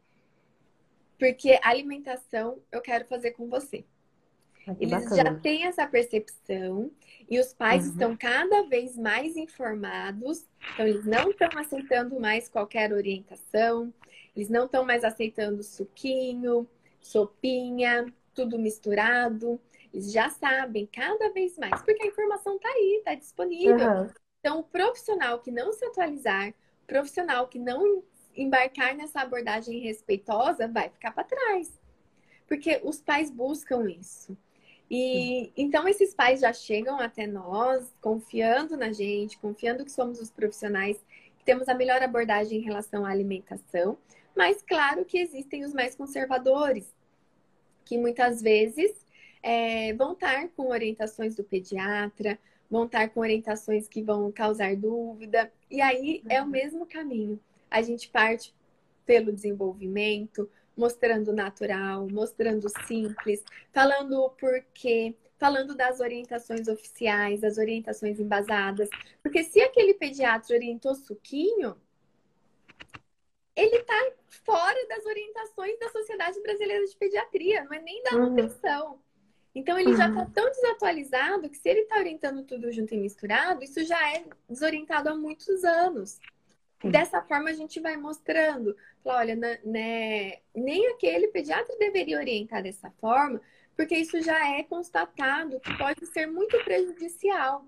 Porque alimentação eu quero fazer com você. Ah, Eles bacana. já têm essa percepção e os pais uhum. estão cada vez mais informados, então eles não estão aceitando mais qualquer orientação, eles não estão mais aceitando suquinho, sopinha, tudo misturado. Eles já sabem cada vez mais, porque a informação está aí, está disponível. Uhum. Então, o profissional que não se atualizar, o profissional que não embarcar nessa abordagem respeitosa, vai ficar para trás. Porque os pais buscam isso. E então esses pais já chegam até nós, confiando na gente, confiando que somos os profissionais que temos a melhor abordagem em relação à alimentação. Mas claro que existem os mais conservadores, que muitas vezes é, vão estar com orientações do pediatra, vão estar com orientações que vão causar dúvida. E aí é o uhum. mesmo caminho. A gente parte pelo desenvolvimento, mostrando natural, mostrando simples, falando o porquê, falando das orientações oficiais, das orientações embasadas. Porque se aquele pediatra orientou suquinho, ele está fora das orientações da Sociedade Brasileira de Pediatria, não é nem da uhum. nutrição. Então ele uhum. já está tão desatualizado que se ele está orientando tudo junto e misturado, isso já é desorientado há muitos anos. E dessa forma a gente vai mostrando, fala, olha, né, nem aquele pediatra deveria orientar dessa forma, porque isso já é constatado que pode ser muito prejudicial.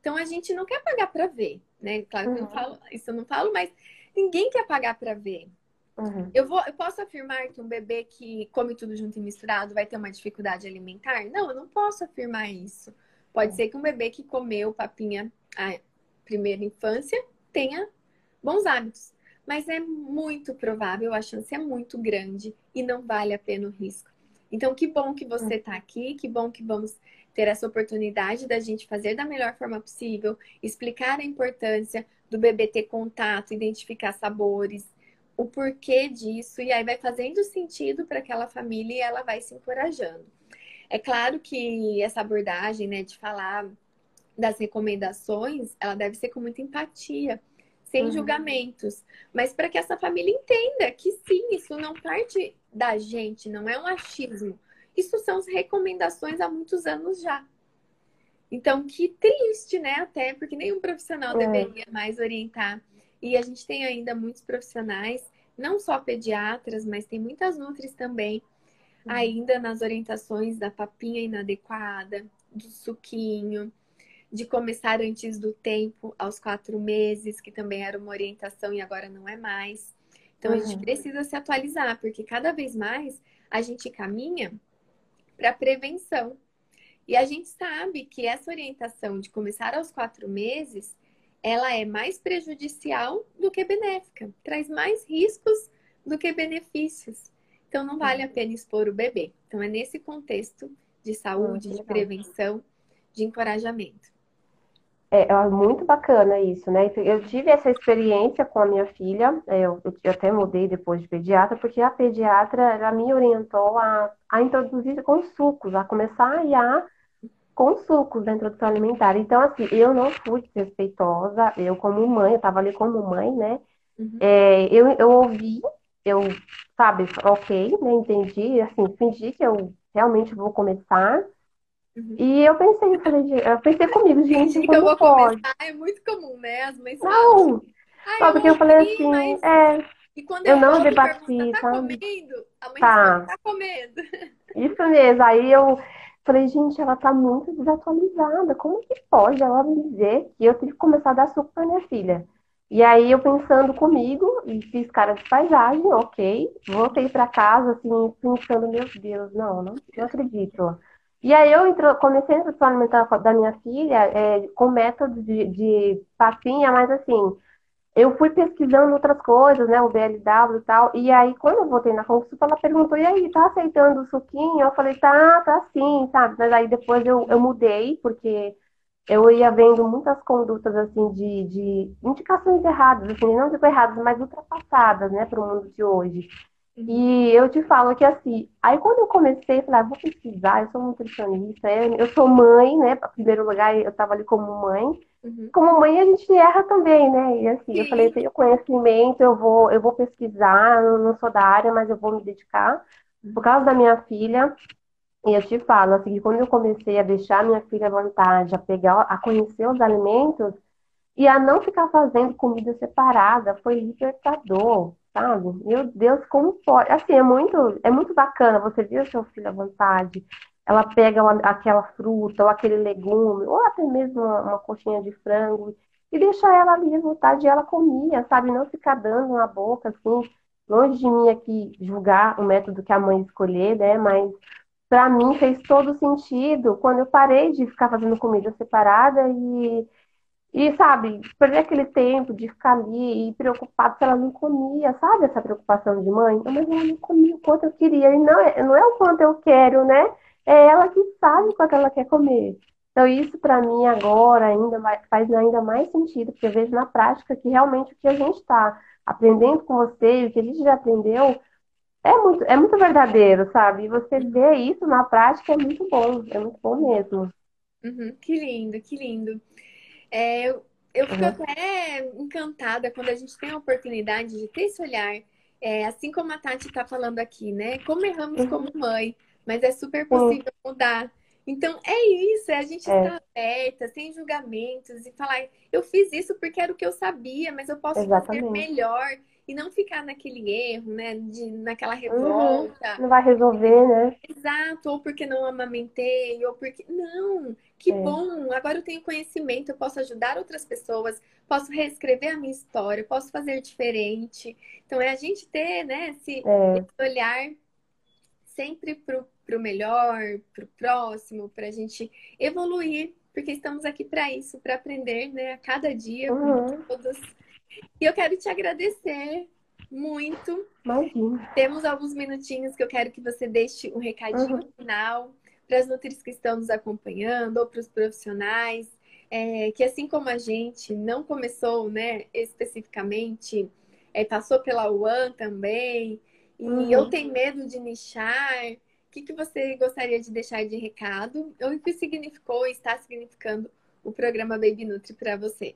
Então a gente não quer pagar para ver, né? Claro que uhum. eu não falo, isso eu não falo, mas ninguém quer pagar para ver. Uhum. Eu, vou, eu posso afirmar que um bebê que come tudo junto e misturado vai ter uma dificuldade alimentar? Não, eu não posso afirmar isso. Pode uhum. ser que um bebê que comeu papinha a primeira infância tenha bons hábitos. Mas é muito provável, a chance é muito grande e não vale a pena o risco. Então, que bom que você está aqui, que bom que vamos ter essa oportunidade da gente fazer da melhor forma possível, explicar a importância do bebê ter contato, identificar sabores, o porquê disso, e aí vai fazendo sentido para aquela família e ela vai se encorajando. É claro que essa abordagem, né, de falar das recomendações, ela deve ser com muita empatia, sem uhum. julgamentos, mas para que essa família entenda que sim, isso não parte da gente, não é um achismo. Isso são as recomendações há muitos anos já. Então, que triste, né? Até porque nenhum profissional é. deveria mais orientar e a gente tem ainda muitos profissionais, não só pediatras, mas tem muitas nutris também, uhum. ainda nas orientações da papinha inadequada, do suquinho, de começar antes do tempo, aos quatro meses, que também era uma orientação e agora não é mais. Então uhum. a gente uhum. precisa se atualizar, porque cada vez mais a gente caminha para prevenção. E a gente sabe que essa orientação de começar aos quatro meses ela é mais prejudicial do que benéfica, traz mais riscos do que benefícios. Então não vale a uhum. pena expor o bebê. Então é nesse contexto de saúde, de prevenção, de encorajamento. É, é muito bacana isso, né? Eu tive essa experiência com a minha filha, é, eu, eu até mudei depois de pediatra, porque a pediatra ela me orientou a, a introduzir com sucos, a começar a com sucos da introdução alimentar. Então, assim, eu não fui desrespeitosa, eu como mãe, eu estava ali como mãe, né? Uhum. É, eu, eu ouvi, eu, sabe, ok, né, entendi, assim, fingi que eu realmente vou começar. Uhum. E eu pensei, eu, falei, eu pensei comigo, gente, como eu vou pode? começar é muito comum, né? As mães Não, ah, porque eu falei assim, mas... é... E quando eu, eu não debati, tá sabe? comendo? A mãe tá. tá comendo. Isso mesmo, aí eu Falei, gente, ela tá muito desatualizada. Como que pode ela me dizer que eu tenho que começar a dar suco pra minha filha? E aí eu pensando comigo, e fiz cara de paisagem, ok. Voltei para casa, assim, pensando, meu Deus, não, não, não acredito. E aí eu entro, comecei a instrução alimentar da minha filha é, com método de, de papinha, mas assim, eu fui pesquisando outras coisas, né, o BLW e tal, e aí quando eu voltei na consulta, ela perguntou, e aí, tá aceitando o suquinho? Eu falei, tá, tá sim, sabe, mas aí depois eu, eu mudei, porque eu ia vendo muitas condutas, assim, de, de indicações erradas, assim, não digo erradas, mas ultrapassadas, né, para o mundo de hoje. E eu te falo que assim, aí quando eu comecei, eu falei, ah, vou pesquisar, eu sou nutricionista, eu sou mãe, né? Em primeiro lugar, eu estava ali como mãe. Uhum. Como mãe, a gente erra também, né? E assim, Sim. eu falei, eu tenho conhecimento, eu vou, eu vou pesquisar, eu não sou da área, mas eu vou me dedicar uhum. por causa da minha filha. E eu te falo, assim, que quando eu comecei a deixar minha filha à vontade, a pegar, a conhecer os alimentos e a não ficar fazendo comida separada, foi libertador sabe? Meu Deus, como pode? Assim, é muito, é muito bacana você ver o seu filho à vontade. Ela pega uma, aquela fruta ou aquele legume, ou até mesmo uma, uma coxinha de frango, e deixa ela ali à vontade e ela comia, sabe? Não ficar dando na boca, assim. Longe de mim aqui julgar o método que a mãe escolher, né? Mas para mim fez todo sentido quando eu parei de ficar fazendo comida separada e e, sabe, perder aquele tempo de ficar ali e preocupado se ela não comia, sabe? Essa preocupação de mãe. Mas ela não comia o quanto eu queria. E não é, não é o quanto eu quero, né? É ela que sabe o quanto ela quer comer. Então, isso para mim agora ainda faz ainda mais sentido, porque eu vejo na prática que realmente o que a gente está aprendendo com você, o que a gente já aprendeu, é muito, é muito verdadeiro, sabe? E você ver isso na prática é muito bom, é muito bom mesmo. Uhum, que lindo, que lindo. É, eu, eu fico uhum. até encantada quando a gente tem a oportunidade de ter esse olhar. É, assim como a Tati está falando aqui, né? Como erramos uhum. como mãe, mas é super possível uhum. mudar. Então, é isso, é a gente é. estar aberta, sem julgamentos, e falar, eu fiz isso porque era o que eu sabia, mas eu posso Exatamente. fazer melhor e não ficar naquele erro, né? De, naquela uhum. revolta. Uhum. Não vai resolver, né? Exato, ou porque não amamentei, ou porque. Não, que é. bom! Agora eu tenho conhecimento, eu posso ajudar outras pessoas, posso reescrever a minha história, posso fazer diferente. Então é a gente ter, né, esse, é. esse olhar sempre pro, pro melhor, pro próximo, pra gente evoluir, porque estamos aqui para isso, para aprender, né, a cada dia, uhum. com todos e eu quero te agradecer muito. Imagina. Temos alguns minutinhos que eu quero que você deixe um recadinho uhum. final para as nutris que estão nos acompanhando ou para os profissionais. É, que assim como a gente não começou, né, especificamente, é, passou pela UAN também, e uhum. eu tenho medo de nichar, o que, que você gostaria de deixar de recado? Ou o que significou e está significando o programa Baby Nutri para você?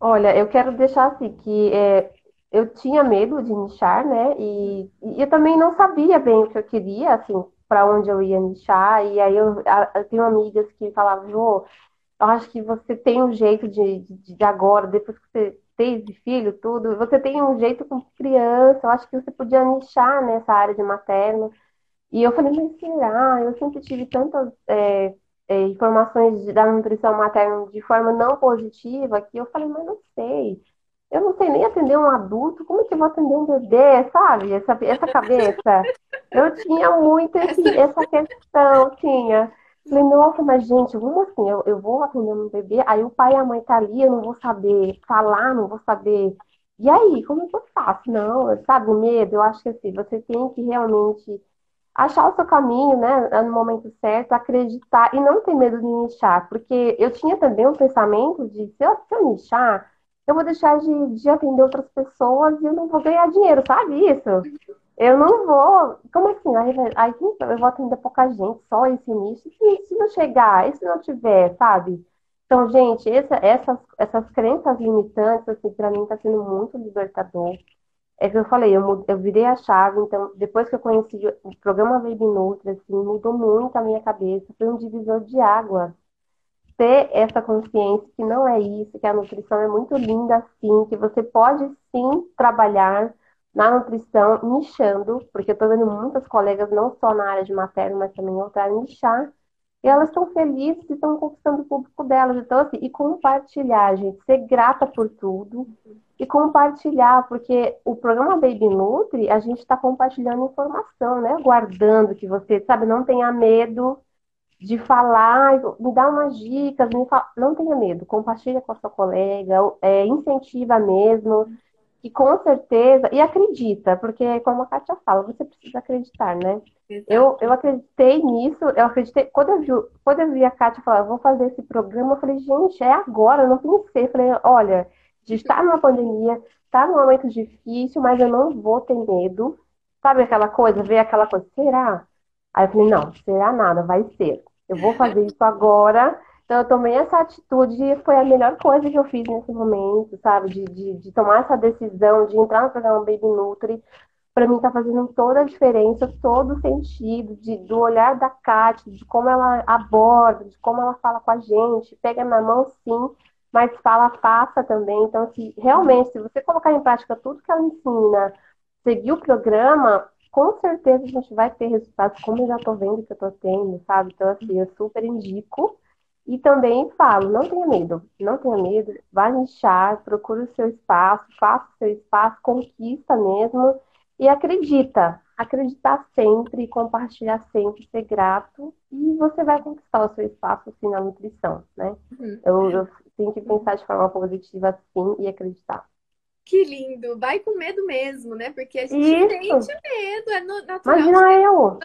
Olha, eu quero deixar assim que é, eu tinha medo de nichar, né? E, e, eu também não sabia bem o que eu queria, assim, para onde eu ia nichar. E aí eu, eu tenho amigas que falavam, Jô, eu acho que você tem um jeito de, de, de agora, depois que você teve filho, tudo, você tem um jeito com criança, eu acho que você podia nichar nessa área de materno. E eu falei, mas será? Eu sempre tive tantas é, é, informações da nutrição materna de forma não positiva, que eu falei, mas não sei. Eu não sei nem atender um adulto, como é que eu vou atender um bebê, sabe? Essa, essa cabeça. Eu tinha muito esse, essa questão, tinha. Falei, nossa, mas gente, como assim? Eu, eu vou atender um bebê, aí o pai e a mãe tá ali, eu não vou saber falar, não vou saber. E aí, como é que eu faço? Não, sabe, o medo, eu acho que assim, você tem que realmente achar o seu caminho, né, no momento certo, acreditar e não ter medo de nichar, porque eu tinha também um pensamento de se eu, se eu nichar, eu vou deixar de, de atender outras pessoas e eu não vou ganhar dinheiro, sabe isso? Eu não vou. Como assim? Aí, aí eu vou atender pouca gente, só esse nicho. E se não chegar, e se não tiver, sabe? Então, gente, essa, essas, essas crenças limitantes, assim, para mim está sendo muito libertador. É que eu falei, eu, eu virei a chave, então, depois que eu conheci o programa Baby Nutri, assim, mudou muito a minha cabeça, foi um divisor de água. Ter essa consciência que não é isso, que a nutrição é muito linda sim, que você pode sim trabalhar na nutrição, nichando, porque eu tô vendo muitas colegas, não só na área de materno, mas também em outra área, nichar, e elas estão felizes e estão conquistando o público delas. Então, assim, e compartilhar, gente, ser grata por tudo e compartilhar, porque o programa Baby Nutri, a gente está compartilhando informação, né? Guardando que você, sabe, não tenha medo de falar, me dá umas dicas, me fala... não tenha medo, compartilha com a sua colega, é, incentiva mesmo, e com certeza, e acredita, porque como a Kátia fala, você precisa acreditar, né? Eu, eu acreditei nisso, eu acreditei, quando eu vi, quando eu vi a Kátia falar, vou fazer esse programa, eu falei, gente, é agora, eu não pensei, eu falei, olha, de estar numa pandemia, estar num momento difícil, mas eu não vou ter medo, sabe aquela coisa, ver aquela coisa, será? Aí eu falei, não, será nada, vai ser. Eu vou fazer isso agora. Então eu tomei essa atitude e foi a melhor coisa que eu fiz nesse momento, sabe? De, de, de tomar essa decisão, de entrar no programa Baby Nutri. Para mim tá fazendo toda a diferença, todo o sentido, de, do olhar da Kátia, de como ela aborda, de como ela fala com a gente, pega na mão sim, mas fala, faça também. Então, assim, realmente, se você colocar em prática tudo que ela ensina, seguir o programa, com certeza a gente vai ter resultados, como eu já estou vendo que eu estou tendo, sabe? Então, assim, eu super indico. E também falo, não tenha medo, não tenha medo, vai inchar, procure o seu espaço, faça o seu espaço, conquista mesmo e acredita. Acreditar sempre, compartilhar sempre, ser grato e você vai conquistar o seu espaço assim na nutrição, né? Uhum. Eu, eu tenho que pensar de forma positiva assim e acreditar. Que lindo! Vai com medo mesmo, né? Porque a gente Isso. sente medo, é natural. Imagina eu!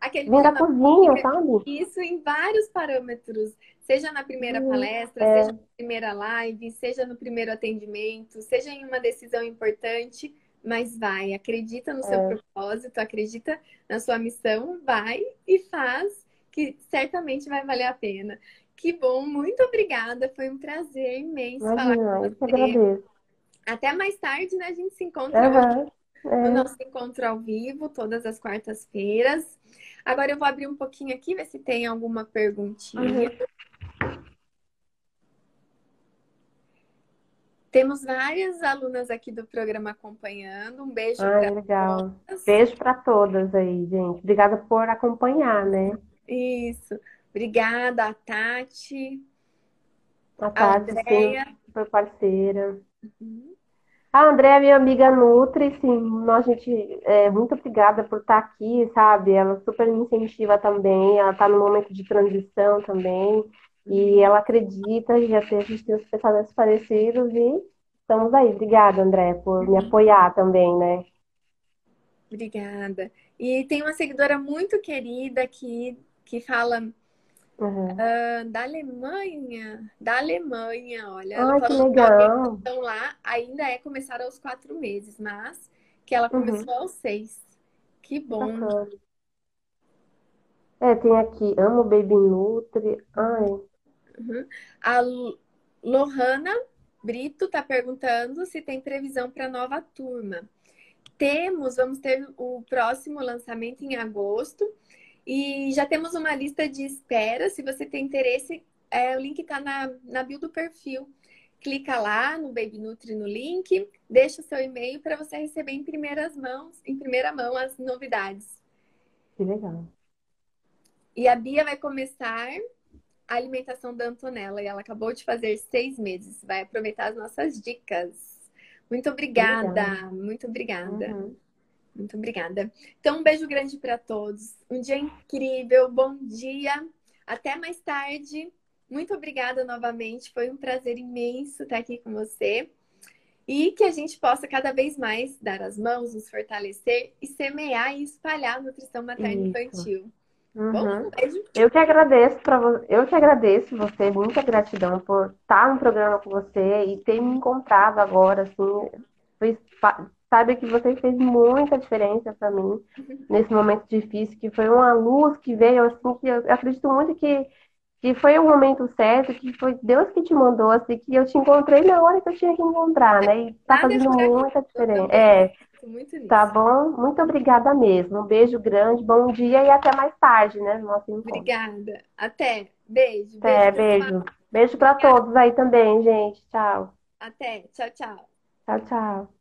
Aquele Vim da cozinha, sabe? Isso em vários parâmetros. Seja na primeira hum, palestra, é. seja na primeira live, seja no primeiro atendimento, seja em uma decisão importante, mas vai, acredita no seu é. propósito, acredita na sua missão, vai e faz, que certamente vai valer a pena. Que bom, muito obrigada, foi um prazer imenso Imagina, falar com você. Até mais tarde, né? A gente se encontra uhum, é. no nosso encontro ao vivo, todas as quartas-feiras. Agora eu vou abrir um pouquinho aqui, ver se tem alguma perguntinha. Uhum. Temos várias alunas aqui do programa acompanhando. Um beijo para legal. todas. Beijo para todas aí, gente. Obrigada por acompanhar, né? Isso. Obrigada, a Tati. A Tati, a sim, foi parceira. Uhum. A André é minha amiga Nutri, sim, a gente é muito obrigada por estar aqui, sabe? Ela super me incentiva também, ela está no momento de transição também, e ela acredita, já tem os pensamentos parecidos e estamos aí. Obrigada, André, por me apoiar também, né? Obrigada. E tem uma seguidora muito querida aqui que fala Uhum. Uh, da Alemanha, da Alemanha, olha. Ai, que legal. Que estão lá, ainda é começar aos quatro meses, mas que ela uhum. começou uhum. aos seis. Que bom. Uhum. É, tem aqui, amo Baby Nutri. Ai. Uhum. A Lohana Brito tá perguntando se tem previsão para nova turma. Temos, vamos ter o próximo lançamento em agosto. E já temos uma lista de espera. Se você tem interesse, é, o link está na, na bio do perfil. Clica lá no Baby Nutri no link, deixa o seu e-mail para você receber em primeiras mãos, em primeira mão as novidades. Que legal. E a Bia vai começar a alimentação da Antonella e ela acabou de fazer seis meses. Vai aproveitar as nossas dicas. Muito obrigada, muito obrigada. Uhum. Muito obrigada. Então, um beijo grande para todos. Um dia incrível. Bom dia. Até mais tarde. Muito obrigada novamente. Foi um prazer imenso estar aqui com você. E que a gente possa cada vez mais dar as mãos, nos fortalecer e semear e espalhar a nutrição materna infantil. Uhum. Bom, beijo. Eu que agradeço para eu que agradeço você, muita gratidão por estar no programa com você e ter me encontrado agora assim, foi Saiba que você fez muita diferença para mim nesse momento difícil, que foi uma luz que veio assim, que eu acredito muito que, que foi o momento certo, que foi Deus que te mandou, assim, que eu te encontrei na hora que eu tinha que encontrar, né? E tá fazendo muita diferença. É. Tá bom? Muito obrigada mesmo. Um beijo grande, bom dia e até mais tarde, né? Nosso Obrigada. Até. Beijo. Até, beijo. Beijo, beijo para todos aí também, gente. Tchau. Até. Tchau, tchau. Tchau, tchau.